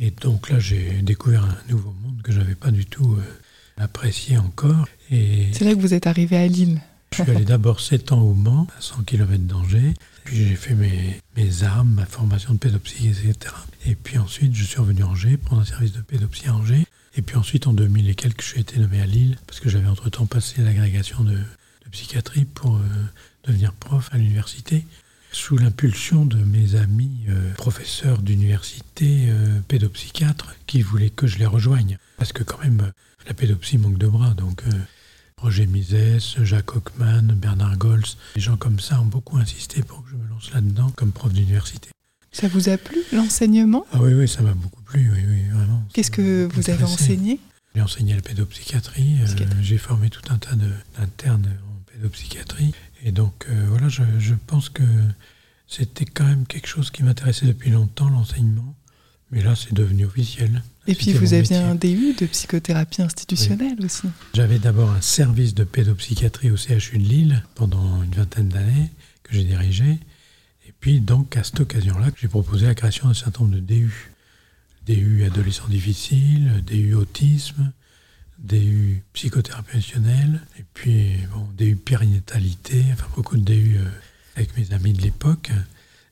S1: Et donc là, j'ai découvert un nouveau monde que je n'avais pas du tout euh, apprécié encore.
S2: C'est là que vous êtes arrivé à Lille
S1: Je suis allé d'abord 7 ans au Mans, à 100 km d'Angers. Puis j'ai fait mes, mes armes, ma formation de pédopsie, etc. Et puis ensuite, je suis revenu à Angers, prendre un service de pédopsie à Angers. Et puis ensuite, en 2000 et quelques, suis été nommé à Lille, parce que j'avais entre-temps passé l'agrégation de, psychiatrie pour euh, devenir prof à l'université, sous l'impulsion de mes amis euh, professeurs d'université, euh, pédopsychiatres, qui voulaient que je les rejoigne. Parce que quand même, la pédopsie manque de bras, donc... Roger Misès, Jacques Hockman, Bernard Gols, des gens comme ça ont beaucoup insisté pour que je me lance là-dedans comme prof d'université.
S2: Ça vous a plu, l'enseignement?
S1: Ah oui, oui, ça m'a beaucoup plu, oui, oui vraiment.
S2: Qu'est-ce que vous avez enseigné?
S1: J'ai enseigné la pédopsychiatrie, euh, j'ai formé tout un tas d'internes en pédopsychiatrie, et donc euh, voilà, je, pense que c'était quand même quelque chose qui m'intéressait depuis longtemps, l'enseignement, Mais là, c'est devenu officiel.
S2: Et puis vous aviez un DU de psychothérapie institutionnelle aussi.
S1: J'avais d'abord un service de pédopsychiatrie au CHU de Lille pendant une vingtaine d'années que j'ai dirigé. Puis donc à cette occasion-là, j'ai proposé la création d'un certain nombre de DU. DU adolescents difficiles, DU autisme, DU psychothérapie et puis bon, DU périnatalité, enfin beaucoup de DU euh, avec mes amis de l'époque.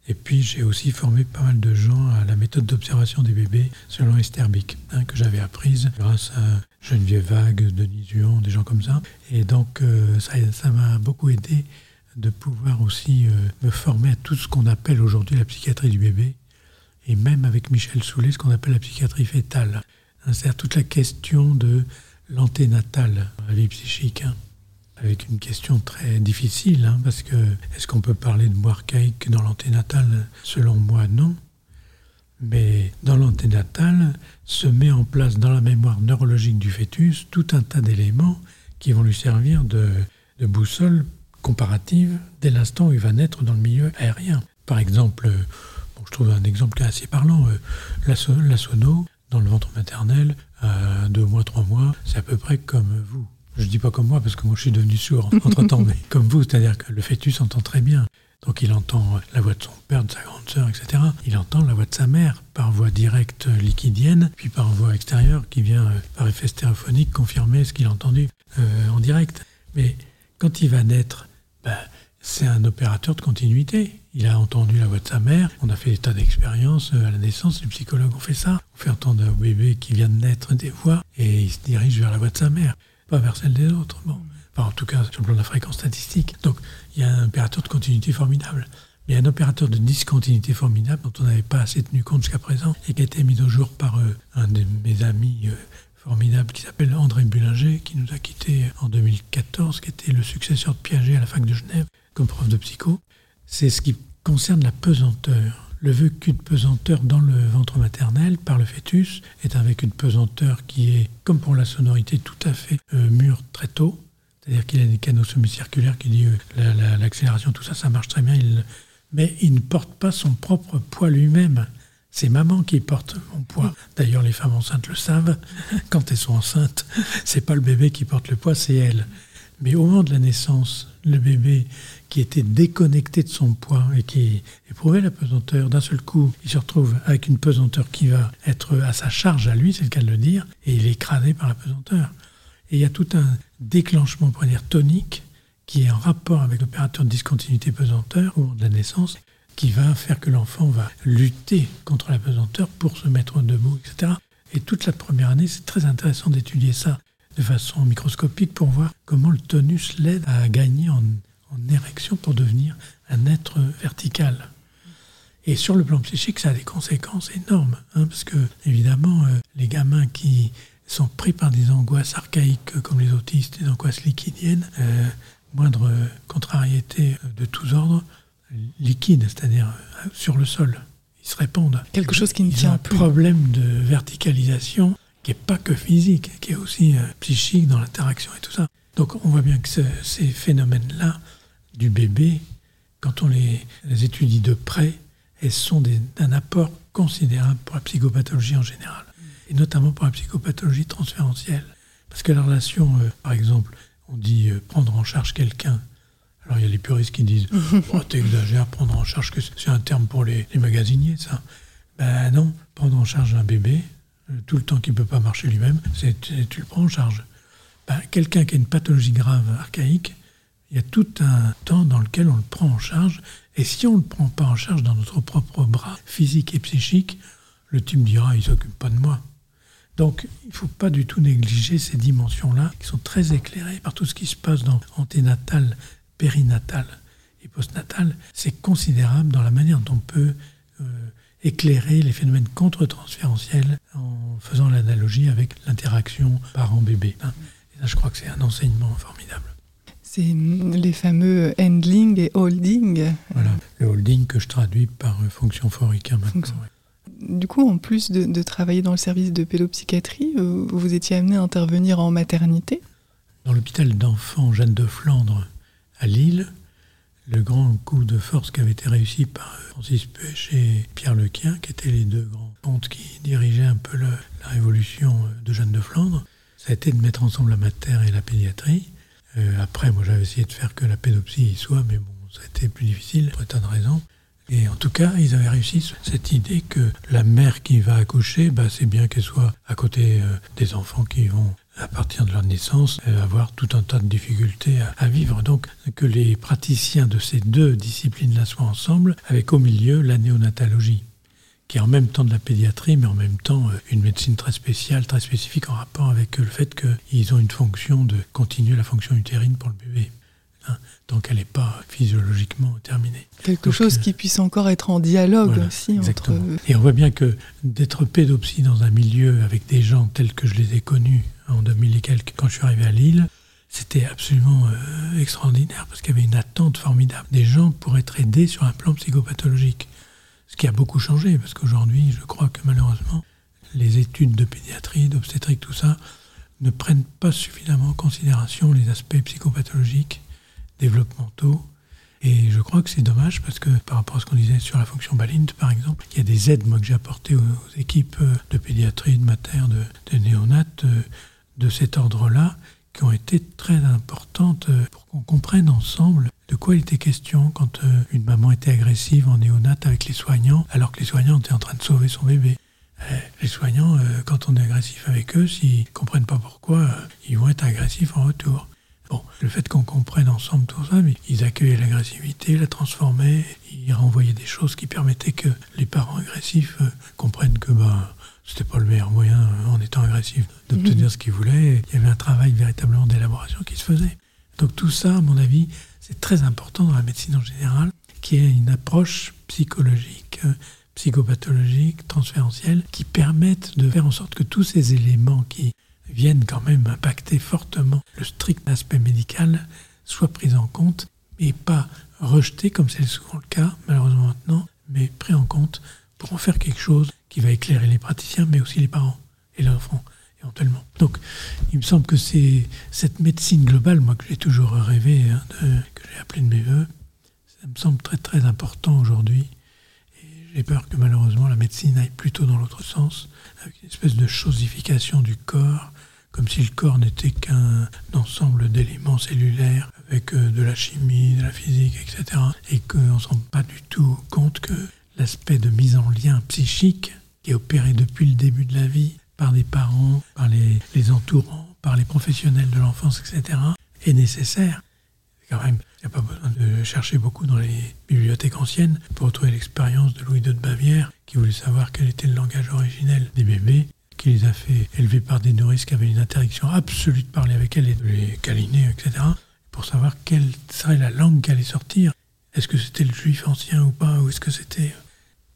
S1: Et puis j'ai aussi formé pas mal de gens à la méthode d'observation des bébés selon Esterbic, hein, que j'avais apprise grâce à Geneviève Vague, Denis Duon, des gens comme ça. Et donc euh, ça m'a beaucoup aidé de pouvoir aussi euh, me former à tout ce qu'on appelle aujourd'hui la psychiatrie du bébé, et même avec Michel Soulet, ce qu'on appelle la psychiatrie fétale. Hein, c'est-à-dire toute la question de l'anténatal, la vie psychique. Hein avec une question très difficile, hein, parce que est-ce qu'on peut parler de mois archaïque dans l'anténatal Selon moi, non. Mais dans l'anténatal se met en place dans la mémoire neurologique du fœtus tout un tas d'éléments qui vont lui servir de, boussole comparative dès l'instant où il va naître dans le milieu aérien. Par exemple, je trouve un exemple assez parlant, euh, la, sono dans le ventre maternel, à deux mois, trois mois, c'est à peu près comme vous. Je ne dis pas comme moi, parce que moi je suis devenu sourd entre-temps, mais comme vous, c'est-à-dire que le fœtus entend très bien. Donc il entend la voix de son père, de sa grande sœur, etc. Il entend la voix de sa mère par voix directe liquidienne, puis par voix extérieure qui vient euh, par effet stéréophonique confirmer ce qu'il a entendu euh, en direct. Mais quand il va naître, ben, c'est un opérateur de continuité. Il a entendu la voix de sa mère. On a fait des tas d'expériences euh, à la naissance. Les psychologues ont fait ça. On fait entendre un bébé qui vient de naître des voix et il se dirige vers la voix de sa mère pas vers celle des autres. Bon. Enfin, en tout cas, sur le plan de la fréquence statistique. Donc, il y a un opérateur de continuité formidable. Mais il y a un opérateur de discontinuité formidable dont on n'avait pas assez tenu compte jusqu'à présent et qui a été mis au jour par euh, un de mes amis euh, formidables qui s'appelle André Bullinger, qui nous a quittés en 2014, qui était le successeur de Piaget à la fac de Genève comme prof de psycho. C'est ce qui concerne la pesanteur. Le vécu de pesanteur dans le ventre maternel par le fœtus est un vécu de pesanteur qui est, comme pour la sonorité, tout à fait euh, mûr très tôt. C'est-à-dire qu'il a des canaux semi-circulaires qui disent euh, l'accélération, tout ça, ça marche très bien. Mais il ne porte pas son propre poids lui-même. C'est maman qui porte mon poids. D'ailleurs, les femmes enceintes le savent. Quand elles sont enceintes, c'est pas le bébé qui porte le poids, c'est elle. Mais au moment de la naissance, le bébé qui était déconnecté de son poids et qui éprouvait la pesanteur, d'un seul coup, il se retrouve avec une pesanteur qui va être à sa charge à lui, c'est le cas de le dire, et il est écrasé par la pesanteur. Et il y a tout un déclenchement, dire tonique, qui est en rapport avec l'opérateur de discontinuité pesanteur au moment de la naissance, qui va faire que l'enfant va lutter contre la pesanteur pour se mettre debout, etc. Et toute la première année, c'est très intéressant d'étudier ça de façon microscopique pour voir comment le tonus l'aide à gagner en érection pour devenir un être vertical. Et sur le plan psychique, ça a des conséquences énormes, hein, parce que évidemment, euh, les gamins qui sont pris par des angoisses archaïques comme les autistes, des angoisses liquidiennes, euh, moindre contrariété de tous ordres, liquide, c'est-à-dire euh, sur le sol, ils se répondent.
S2: Quelque chose qui ne tient
S1: un problème de verticalisation qui n'est pas que physique, qui est aussi psychique dans l'interaction et tout ça. Donc on voit bien que ces phénomènes-là du bébé, quand on les, étudie de près, elles sont d'un apport considérable pour la psychopathologie en général, et notamment pour la psychopathologie transférentielle. Parce que la relation, euh, par exemple, on dit euh, prendre en charge quelqu'un. Alors il y a les puristes qui disent oh, T'exagères, prendre en charge, que c'est un terme pour les, magasiniers, ça. Ben non, prendre en charge un bébé, euh, tout le temps qu'il ne peut pas marcher lui-même, c'est tu le prends en charge. Ben, quelqu'un qui a une pathologie grave, archaïque, il y a tout un temps dans lequel on le prend en charge. Et si on ne le prend pas en charge dans notre propre bras physique et psychique, le type dira il ne s'occupe pas de moi. Donc il ne faut pas du tout négliger ces dimensions-là qui sont très éclairées par tout ce qui se passe dans anténatal, périnatal et postnatal. C'est considérable dans la manière dont on peut euh, éclairer les phénomènes contre-transférentiels en faisant l'analogie avec l'interaction parent-bébé. Hein. Et là, je crois que c'est un enseignement formidable.
S2: C'est les fameux handling et holding.
S1: Voilà, le holding que je traduis par euh, fonction foricain maintenant.
S2: Du coup, en plus de, travailler dans le service de pédopsychiatrie, euh, vous étiez amené à intervenir en maternité?
S1: Dans l'hôpital d'enfants Jeanne de Flandre à Lille, le grand coup de force qui avait été réussi par Francis Puech et Pierre Lequien, qui étaient les deux grands pontes qui dirigeaient un peu la révolution de Jeanne de Flandre, ça a été de mettre ensemble la matière et la pédiatrie. Euh, après, moi j'avais essayé de faire que la pédopsie y soit, mais bon, ça a été plus difficile pour tas de raisons. Et en tout cas, ils avaient réussi cette idée que la mère qui va accoucher, bah, c'est bien qu'elle soit à côté euh, des enfants qui vont, à partir de leur naissance, euh, avoir tout un tas de difficultés à, vivre. Donc, que les praticiens de ces deux disciplines-là soient ensemble, avec au milieu la néonatologie, qui est en même temps de la pédiatrie, mais en même temps une médecine très spéciale, très spécifique en rapport avec le fait qu'ils ont une fonction de continuer la fonction utérine pour le bébé. Hein, donc elle n'est pas physiologiquement terminée.
S2: Quelque chose euh, qui puisse encore être en dialogue aussi
S1: exactement. Et on voit bien que d'être pédopsie dans un milieu avec des gens tels que je les ai connus en 2000 et quelques, quand je suis arrivé à Lille, c'était absolument euh, extraordinaire parce qu'il y avait une attente formidable des gens pour être aidés sur un plan psychopathologique. Ce qui a beaucoup changé parce qu'aujourd'hui, je crois que malheureusement, les études de pédiatrie, d'obstétrique, tout ça, ne prennent pas suffisamment en considération les aspects psychopathologiques développementaux. Et je crois que c'est dommage parce que par rapport à ce qu'on disait sur la fonction Balint, par exemple, il y a des aides moi, que j'ai apportées aux, équipes euh, de pédiatrie, de mater, de, de néonat euh, de cet ordre-là, qui ont été très importantes euh, pour qu'on comprenne ensemble de quoi il était question quand une maman était agressive en néonat avec les soignants, alors que les soignants étaient en train de sauver son bébé. Les soignants, quand on est agressif avec eux, s'ils ne comprennent pas pourquoi, ils vont être agressifs en retour. Bon, le fait qu'on comprenne ensemble tout ça, mais ils accueillaient l'agressivité, la transformaient, ils renvoyaient des choses qui permettaient que les parents agressifs euh, comprennent que bah, c'était pas le meilleur moyen, euh, en étant agressif, d'obtenir mhm. ce qu'ils voulaient. Il y avait un travail véritablement d'élaboration qui se faisait. Donc tout ça, à mon avis, c'est très important dans la médecine en général, qui est une approche psychologique, euh, psychopathologique, transférentielle, qui permettent de faire en sorte que tous ces éléments qui viennent quand même impacter fortement le strict aspect médical soit pris en compte et pas rejeté comme c'est souvent le cas malheureusement maintenant, mais pris en compte pour en faire quelque chose qui va éclairer les praticiens mais aussi les parents et leurs enfants éventuellement. Donc il me semble que c'est cette médecine globale, moi que j'ai toujours rêvé, hein, que j'ai appelé de mes voeux, ça me semble très très important aujourd'hui. Et j'ai peur que malheureusement la médecine aille plutôt dans l'autre sens, avec une espèce de chosification du corps, comme si le corps n'était qu'un ensemble d'éléments cellulaires avec euh, de la chimie, de la physique, etc. Et qu'on ne se rend pas du tout compte que l'aspect de mise en lien psychique qui est opéré depuis le début de la vie par des parents, par les, les entourants, par les professionnels de l'enfance, etc., est nécessaire. Quand même, il n'y a pas besoin de chercher beaucoup dans les bibliothèques anciennes pour retrouver l'expérience de Louis II de Bavière, qui voulait savoir quel était le langage originel des bébés qui les a fait élever par des nourrices qui avaient une interdiction absolue de parler avec elles et de les câliner, etc., pour savoir quelle serait la langue qui allait sortir. Est-ce que c'était le juif ancien ou pas, ou est-ce que c'était...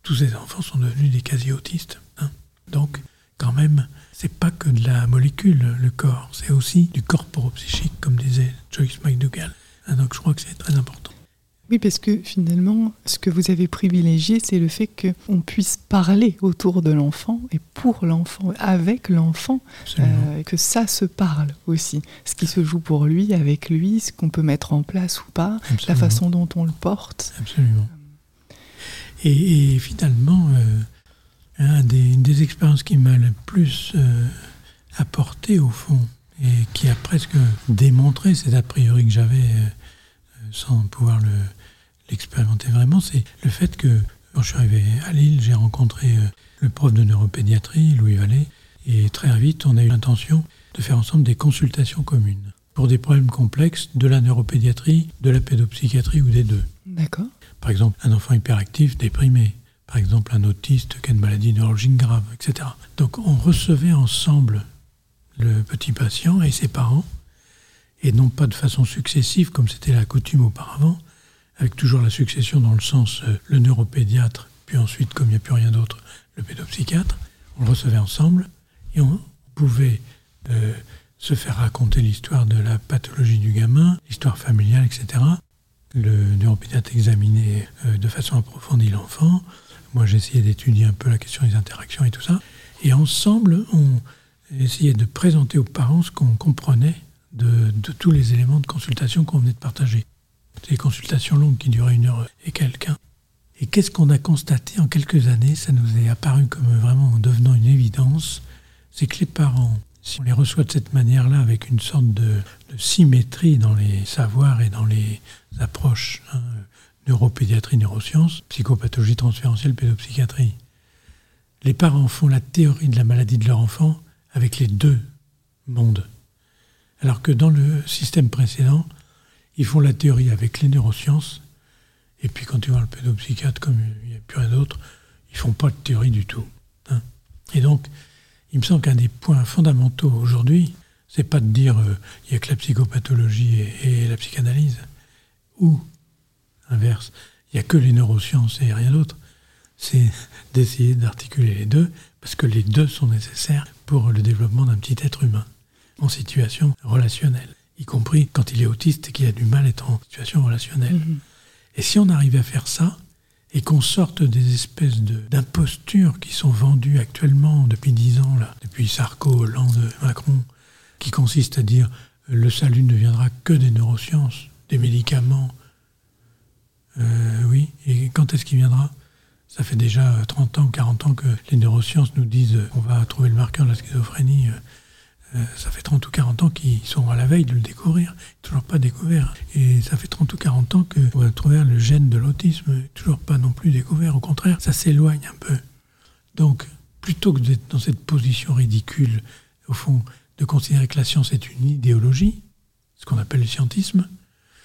S1: Tous ces enfants sont devenus des quasi-autistes. Hein. Donc, quand même, c'est pas que de la molécule, le corps, c'est aussi du corporo-psychique, comme disait Joyce McDougall. Hein, donc, je crois que c'est très important.
S2: Oui, parce que finalement, ce que vous avez privilégié, c'est le fait qu'on puisse parler autour de l'enfant et pour l'enfant, avec l'enfant, euh, que ça se parle aussi. Ce qui se joue pour lui, avec lui, ce qu'on peut mettre en place ou pas, la façon dont on le porte.
S1: Absolument. Et, finalement, euh, une des expériences qui m'a le plus euh, apporté au fond, et qui a presque démontré cet a priori que j'avais sans pouvoir le, l'expérimenter vraiment, c'est le fait que quand je suis arrivé à Lille, j'ai rencontré euh, le prof de neuropédiatrie, Louis Vallée, et très vite, on a eu l'intention de faire ensemble des consultations communes pour des problèmes complexes de la neuropédiatrie, de la pédopsychiatrie ou des deux.
S2: D'accord.
S1: Par exemple, un enfant hyperactif déprimé, par exemple un autiste qui a une maladie neurologique grave, etc. Donc on recevait ensemble le petit patient et ses parents, et non pas de façon successive comme c'était la coutume auparavant, avec toujours la succession dans le sens euh, le neuropédiatre, puis ensuite, comme il n'y a plus rien d'autre, le pédopsychiatre. On recevait ensemble et on pouvait euh, se faire raconter l'histoire de la pathologie du gamin, l'histoire familiale, etc. Le neuropédiatre examinait euh, de façon approfondie l'enfant. Moi, j'essayais d'étudier un peu la question des interactions et tout ça. Et ensemble, on essayait de présenter aux parents ce qu'on comprenait de tous les éléments de consultation qu'on venait de partager. des consultations longues qui duraient une heure et quelqu'un. Et qu'est-ce qu'on a constaté en quelques années? Ça nous est apparu comme vraiment en devenant une évidence, c'est que les parents, si on les reçoit de cette manière-là, avec une sorte de, symétrie dans les savoirs et dans les approches, hein, neuropédiatrie, neurosciences, psychopathologie transférentielle, pédopsychiatrie, les parents font la théorie de la maladie de leur enfant avec les deux mondes. Alors que dans le système précédent, ils font la théorie avec les neurosciences, et puis quand tu vois le pédopsychiatre, comme il n'y a plus rien d'autre, ils font pas de théorie du tout. Hein. Et donc, il me semble qu'un des points fondamentaux aujourd'hui, c'est pas de dire euh, il n'y a que la psychopathologie et, la psychanalyse, ou inverse, il n'y a que les neurosciences et rien d'autre. C'est d'essayer d'articuler les deux, parce que les deux sont nécessaires pour le développement d'un petit être humain en situation relationnelle, y compris quand il est autiste et qu'il a du mal à être en situation relationnelle. Mm-hmm. Et si on arrive à faire ça, et qu'on sorte des espèces d'impostures qui sont vendues actuellement depuis dix ans, là, depuis Sarko, Hollande, Macron, qui consistent à dire le salut ne viendra que des neurosciences, des médicaments. Euh, oui, et quand est-ce qu'il viendra? Ça fait déjà 30 ans, 40 ans que les neurosciences nous disent qu'on va trouver le marqueur de la schizophrénie euh, euh, ça fait 30 ou 40 ans qu'ils sont à la veille de le découvrir, toujours pas découvert. Et ça fait 30 ou 40 ans qu'on va trouver le gène de l'autisme, toujours pas non plus découvert. Au contraire, ça s'éloigne un peu. Donc, plutôt que d'être dans cette position ridicule, au fond, de considérer que la science est une idéologie, ce qu'on appelle le scientisme,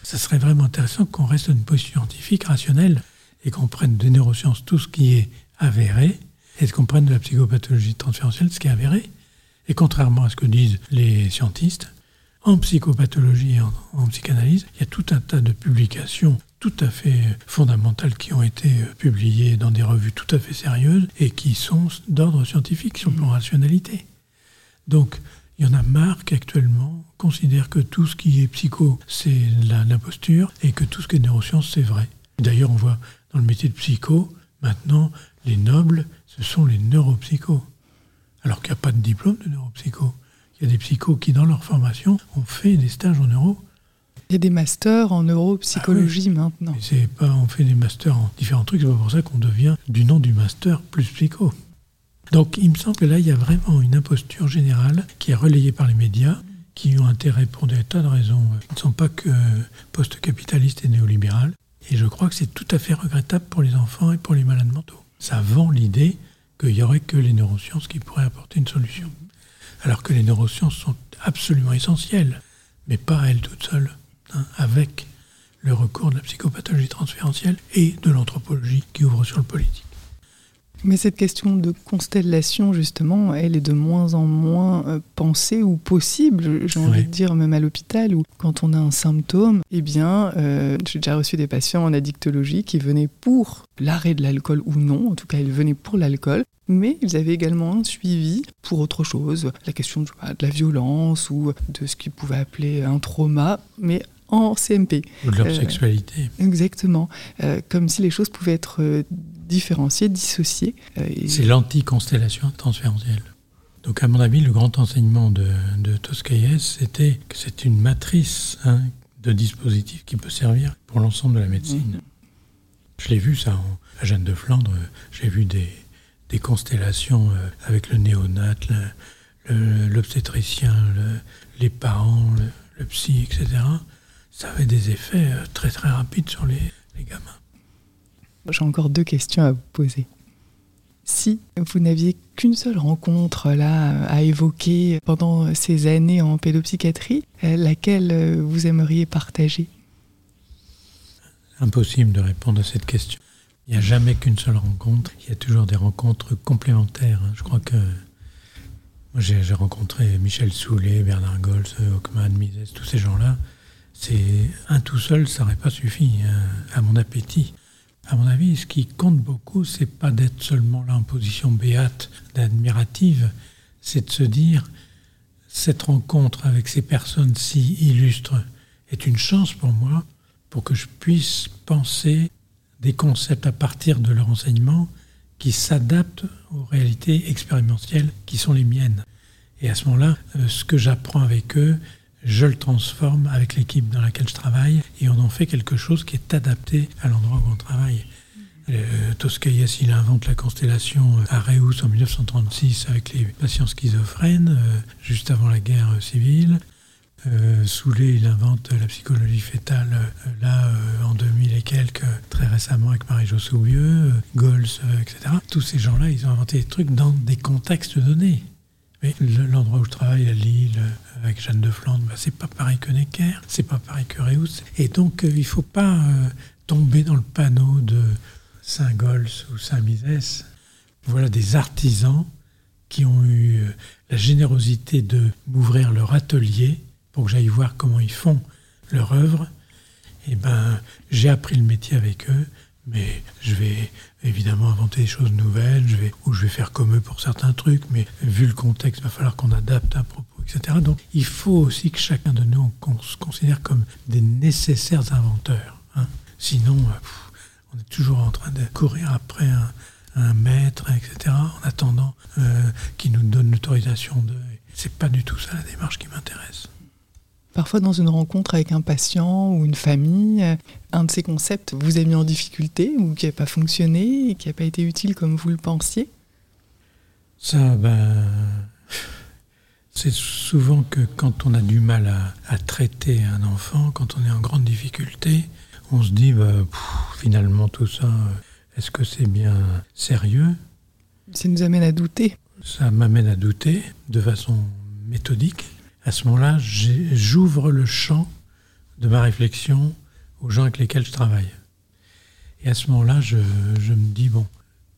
S1: ça serait vraiment intéressant qu'on reste dans une position scientifique, rationnelle, et qu'on prenne des neurosciences tout ce qui est avéré, et qu'on prenne de la psychopathologie transférentielle ce qui est avéré, et contrairement à ce que disent les scientistes, en psychopathologie et en, psychanalyse, il y a tout un tas de publications tout à fait fondamentales qui ont été euh, publiées dans des revues tout à fait sérieuses et qui sont d'ordre scientifique sur le plan rationalité. Donc, il y en a marre qui considèrent que tout ce qui est psycho, c'est l'imposture et que tout ce qui est neurosciences, c'est vrai. D'ailleurs, on voit dans le métier de psycho, maintenant, les nobles, ce sont les neuropsychos alors qu'il n'y a pas de diplôme de neuropsycho. Il y a des psychos qui, dans leur formation, ont fait des stages en neuro.
S2: Il y a des masters en neuropsychologie ah maintenant.
S1: C'est pas, on fait des masters en différents trucs, c'est pas pour ça qu'on devient du nom du master plus psycho. Donc il me semble que là, il y a vraiment une imposture générale qui est relayée par les médias, qui ont intérêt pour des tas de raisons qui ne sont pas que post-capitalistes et néolibérales. Et je crois que c'est tout à fait regrettable pour les enfants et pour les malades mentaux. Ça vend l'idée qu'il n'y aurait que les neurosciences qui pourraient apporter une solution. Alors que les neurosciences sont absolument essentielles, mais pas elles toutes seules, hein, avec le recours de la psychopathologie transférentielle et de l'anthropologie qui ouvre sur le politique.
S2: Mais cette question de constellation, justement, elle est de moins en moins euh, pensée ou possible, j'ai envie de dire, même à l'hôpital, où quand on a un symptôme, eh bien, euh, j'ai déjà reçu des patients en addictologie qui venaient pour l'arrêt de l'alcool ou non, en tout cas, ils venaient pour l'alcool, mais ils avaient également un suivi pour autre chose, la question de, de la violence ou de ce qu'ils pouvaient appeler un trauma, mais en CMP.
S1: Ou de leur euh, sexualité.
S2: Exactement. Euh, comme si les choses pouvaient être euh, différenciées, dissociées.
S1: C'est l'anti-constellation transférentielle. Donc, à mon avis, le grand enseignement de, de c'était que c'est une matrice hein, de dispositifs qui peut servir pour l'ensemble de la médecine. Mm-hmm. Je l'ai vu, ça, en, à Jeanne de Flandre. J'ai vu des, des constellations avec le néonat, l'obstétricien, les parents, le, le psy, etc ça avait des effets euh, très très rapides sur les, gamins.
S2: J'ai encore deux questions à vous poser. Si vous n'aviez qu'une seule rencontre là à évoquer pendant ces années en pédopsychiatrie, euh, laquelle euh, vous aimeriez partager?
S1: Impossible de répondre à cette question. Il n'y a jamais qu'une seule rencontre. Il y a toujours des rencontres complémentaires. Hein. Je crois que j'ai rencontré Michel Soulet, Bernard Gols, Hockman, Mises, tous ces gens-là. C'est un tout seul, ça n'aurait pas suffi hein, à mon appétit. À mon avis, ce qui compte beaucoup, c'est pas d'être seulement là en position béate, d'admirative, c'est de se dire cette rencontre avec ces personnes si illustres est une chance pour moi pour que je puisse penser des concepts à partir de leur enseignement qui s'adaptent aux réalités expérientielles qui sont les miennes. Et à ce moment-là, euh, ce que j'apprends avec eux, je le transforme avec l'équipe dans laquelle je travaille et on en fait quelque chose qui est adapté à l'endroit où on travaille. Euh, Toscaïas, il invente la constellation à Reus en 1936 avec les patients schizophrènes, euh, juste avant la guerre civile. Euh, Soulet, il invente la psychologie fétale, là, en 2000 et quelques, très récemment avec Marie-Jo Soubieux, Gols, etc. Tous ces gens-là, ils ont inventé des trucs dans des contextes donnés. L'endroit où je travaille, à Lille, avec Jeanne de Flandre, bah, c'est pas pareil que Necker, c'est pas pareil que Reus. Et donc, il faut pas tomber dans le panneau de Saint-Gols ou Saint-Misès. Voilà des artisans qui ont eu la générosité de m'ouvrir leur atelier pour que j'aille voir comment ils font leur œuvre. Et ben, j'ai appris le métier avec eux, mais je vais évidemment inventer des choses nouvelles, je vais, ou je vais faire comme eux pour certains trucs, mais vu le contexte, il va falloir qu'on adapte un propos, etc. Donc il faut aussi que chacun de nous, se considère comme des nécessaires inventeurs. Hein. Sinon, euh, on est toujours en train de courir après un, maître, etc., en attendant euh, qu'il nous donne l'autorisation de... C'est pas du tout ça la démarche qui m'intéresse.
S2: Parfois, dans une rencontre avec un patient ou une famille, un de ces concepts vous a mis en difficulté ou qui n'a pas fonctionné et qui n'a pas été utile comme vous le pensiez?
S1: Ça, ben, c'est souvent que quand on a du mal à, traiter un enfant, quand on est en grande difficulté, on se dit, bah, finalement, tout ça, est-ce que c'est bien sérieux?
S2: Ça nous amène à douter.
S1: Ça m'amène à douter de façon méthodique. À ce moment-là, j'ouvre le champ de ma réflexion aux gens avec lesquels je travaille. Et à ce moment-là, je, me dis, bon,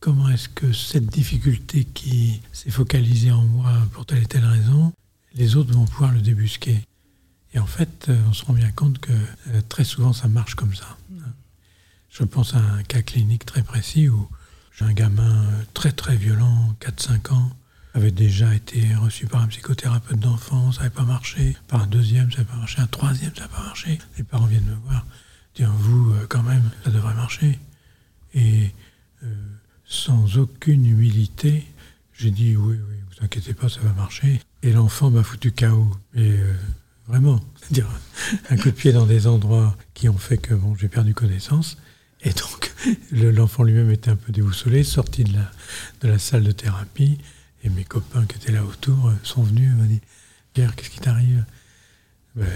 S1: comment est-ce que cette difficulté qui s'est focalisée en moi pour telle et telle raison, les autres vont pouvoir le débusquer? Et en fait, euh, on se rend bien compte que euh, très souvent, ça marche comme ça. Je pense à un cas clinique très précis où j'ai un gamin euh, très très violent, 4-5 ans, avait déjà été reçu par un psychothérapeute d'enfance, ça n'avait pas marché, par un deuxième, ça n'avait pas marché, un troisième, ça n'a pas marché. Les parents viennent me voir, dire vous, quand même, ça devrait marcher. Et sans aucune humilité, j'ai dit oui, oui, vous inquiétez pas, ça va marcher. Et l'enfant m'a foutu KO. Et vraiment. C'est-à-dire un coup de pied dans des endroits qui ont fait que bon, j'ai perdu connaissance. Et donc, l'enfant lui-même était un peu déboussolé, sorti de la, de la salle de thérapie. Et mes copains qui étaient là autour euh, sont venus et m'ont dit Pierre, qu'est-ce qui t'arrive? Ben,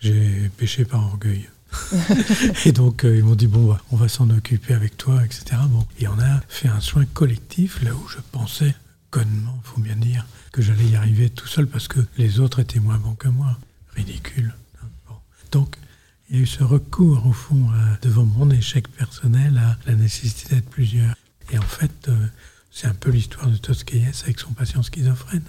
S1: J'ai péché par orgueil. et donc, euh, ils m'ont dit Bon, bah, on va s'en occuper avec toi, etc. Bon. Et on a fait un soin collectif là où je pensais, connement, faut bien dire, que j'allais y arriver tout seul parce que les autres étaient moins bons que moi ridicule. Donc, il y a eu ce recours, au fond, devant mon échec personnel, à la nécessité d'être plusieurs. Et en fait, euh, c'est un peu l'histoire de Toscaïès avec son patient schizophrène.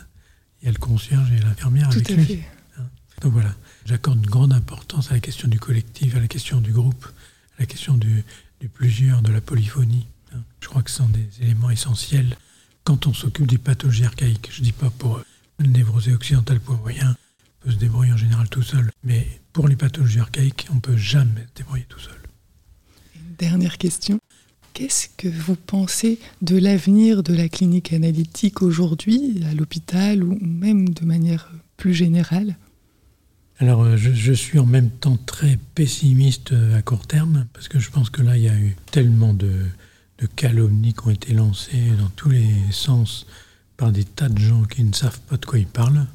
S1: Il y a le concierge et l'infirmière avec lui. Hein. Donc voilà, j'accorde une grande importance à la question du collectif, à la question du groupe, à la question du, plusieurs, de la polyphonie. Hein. Je crois que ce sont des éléments essentiels quand on s'occupe des pathologies archaïques. Je ne dis pas pour le névrosé occidental pour moyen, peut se débrouiller en général tout seul. Mais pour les pathologies archaïques, on ne peut jamais se débrouiller tout seul.
S2: Une dernière question. Qu'est-ce que vous pensez de l'avenir de la clinique analytique aujourd'hui, à l'hôpital ou même de manière plus générale?
S1: Alors, euh, je, suis en même temps très pessimiste euh, à court terme, parce que je pense que là, il y a eu tellement de, de calomnies qui ont été lancées dans tous les sens par des tas de gens qui ne savent pas de quoi ils parlent.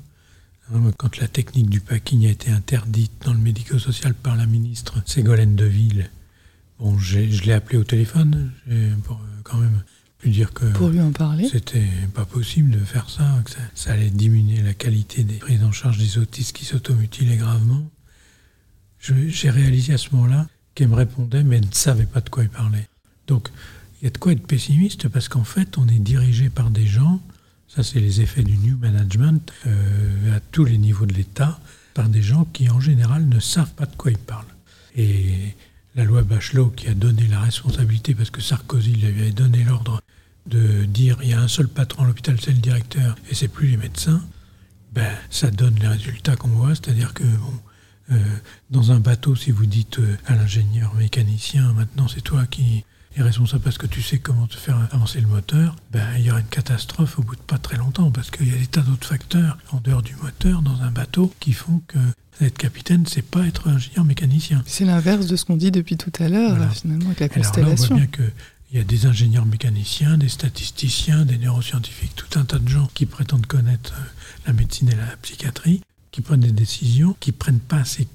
S1: Quand la technique du packing a été interdite dans le médico-social par la ministre Ségolène Deville, bon, je l'ai appelé au téléphone pour euh, quand même lui dire que
S2: pour lui en parler.
S1: C'était pas possible de faire ça, que ça, allait diminuer la qualité des prises en charge des autistes qui s'automutilaient gravement. J'ai réalisé à ce moment-là qu'elle me répondait, mais elle ne savait pas de quoi il parlait. Donc, il y a de quoi être pessimiste parce qu'en fait, on est dirigé par des gens ça, c'est les effets du New Management euh, à tous les niveaux de l'État, par des gens qui, en général, ne savent pas de quoi ils parlent. Et la loi Bachelot, qui a donné la responsabilité, parce que Sarkozy lui avait donné l'ordre de dire il y a un seul patron à l'hôpital, c'est le directeur, et c'est plus les médecins, ben, ça donne les résultats qu'on voit, c'est-à-dire que bon, euh, dans un bateau, si vous dites euh, à l'ingénieur mécanicien, maintenant c'est toi qui est responsable parce que tu sais comment te faire avancer le moteur, ben, il y aura une catastrophe au bout de pas très longtemps parce qu'il y a des tas d'autres facteurs en dehors du moteur dans un bateau qui font que être capitaine, c'est pas être ingénieur mécanicien.
S2: C'est l'inverse de ce qu'on dit depuis tout à l'heure, finalement, avec la constellation.
S1: Alors là, on voit bien qu'il y a des ingénieurs mécaniciens, des statisticiens, des neuroscientifiques, tout un tas de gens qui prétendent connaître euh, la médecine et la psychiatrie, qui prennent des décisions, qui prennent pas assez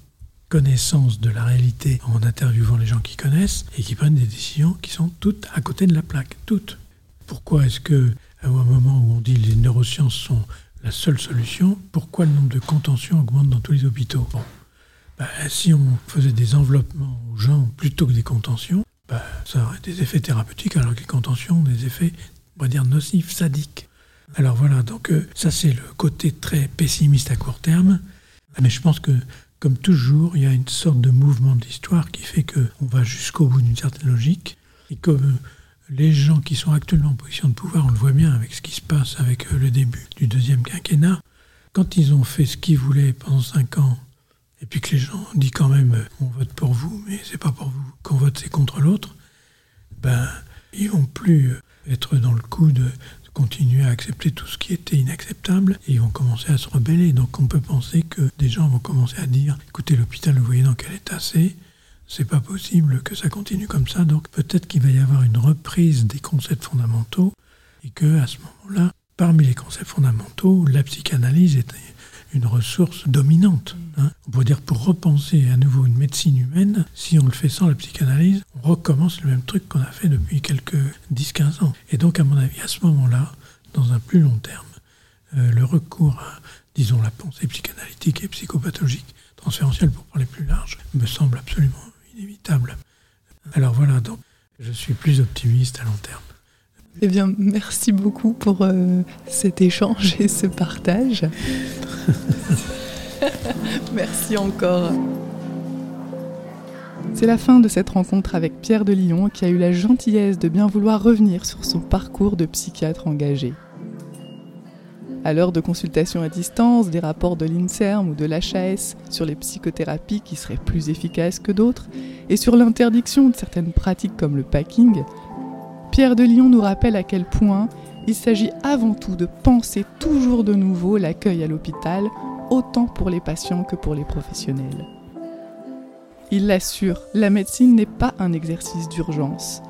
S1: connaissance de la réalité en interviewant les gens qui connaissent et qui prennent des décisions qui sont toutes à côté de la plaque, toutes. Pourquoi est-ce que, à un moment où on dit les neurosciences sont la seule solution, pourquoi le nombre de contentions augmente dans tous les hôpitaux? Bah, si on faisait des enveloppements aux gens plutôt que des contentions, bah, ça aurait des effets thérapeutiques, alors que les contentions ont des effets, on va dire, nocifs, sadiques. Alors voilà, donc euh, ça c'est le côté très pessimiste à court terme, mais je pense que comme toujours, il y a une sorte de mouvement de l'histoire qui fait qu'on va jusqu'au bout d'une certaine logique, et que les gens qui sont actuellement en position de pouvoir, on le voit bien avec ce qui se passe avec euh, le début du deuxième quinquennat, quand ils ont fait ce qu'ils voulaient pendant cinq ans, et puis que les gens disent quand même euh, on vote pour vous, mais c'est pas pour vous qu'on vote, c'est contre l'autre, ben ils vont plus euh, être dans le coup de, continuer à accepter tout ce qui était inacceptable et ils vont commencer à se rebeller. Donc on peut penser que des gens vont commencer à dire écoutez, l'hôpital, vous voyez dans quel état c'est, c'est pas possible que ça continue comme ça. Donc peut-être qu'il va y avoir une reprise des concepts fondamentaux et que à ce moment-là, parmi les concepts fondamentaux, la psychanalyse est une ressource dominante. Hein. On pourrait dire pour repenser à nouveau une médecine humaine, si on le fait sans la psychanalyse, on recommence le même truc qu'on a fait depuis quelques 10-15 ans. Et donc, à mon avis, à ce moment-là, dans un plus long terme, euh, le recours à, disons, la pensée psychanalytique et psychopathologique, transférentielle pour parler plus large, me semble absolument inévitable. Alors voilà, donc je suis plus optimiste à long terme.
S2: Eh bien, merci beaucoup pour euh, cet échange et ce partage. merci encore. C'est la fin de cette rencontre avec Pierre de Lyon qui a eu la gentillesse de bien vouloir revenir sur son parcours de psychiatre engagé. À l'heure de consultation à distance, des rapports de l'INSERM ou de l'HAS sur les psychothérapies qui seraient plus efficaces que d'autres, et sur l'interdiction de certaines pratiques comme le packing, Pierre de Lyon nous rappelle à quel point il s'agit avant tout de penser toujours de nouveau l'accueil à l'hôpital, autant pour les patients que pour les professionnels. Il l'assure, la médecine n'est pas un exercice d'urgence.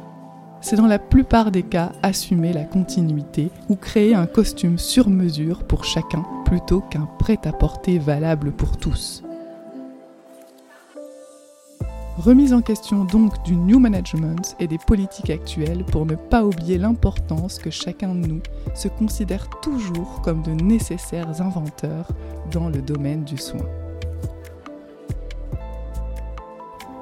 S2: C'est dans la plupart des cas assumer la continuité ou créer un costume sur mesure pour chacun plutôt qu'un prêt-à-porter valable pour tous. Remise en question donc du new management et des politiques actuelles pour ne pas oublier l'importance que chacun de nous se considère toujours comme de nécessaires inventeurs dans le domaine du soin.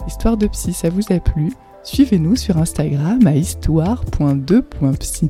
S2: Histoire de psy, ça vous a plu? Suivez-nous sur Instagram à histoire.2.psy.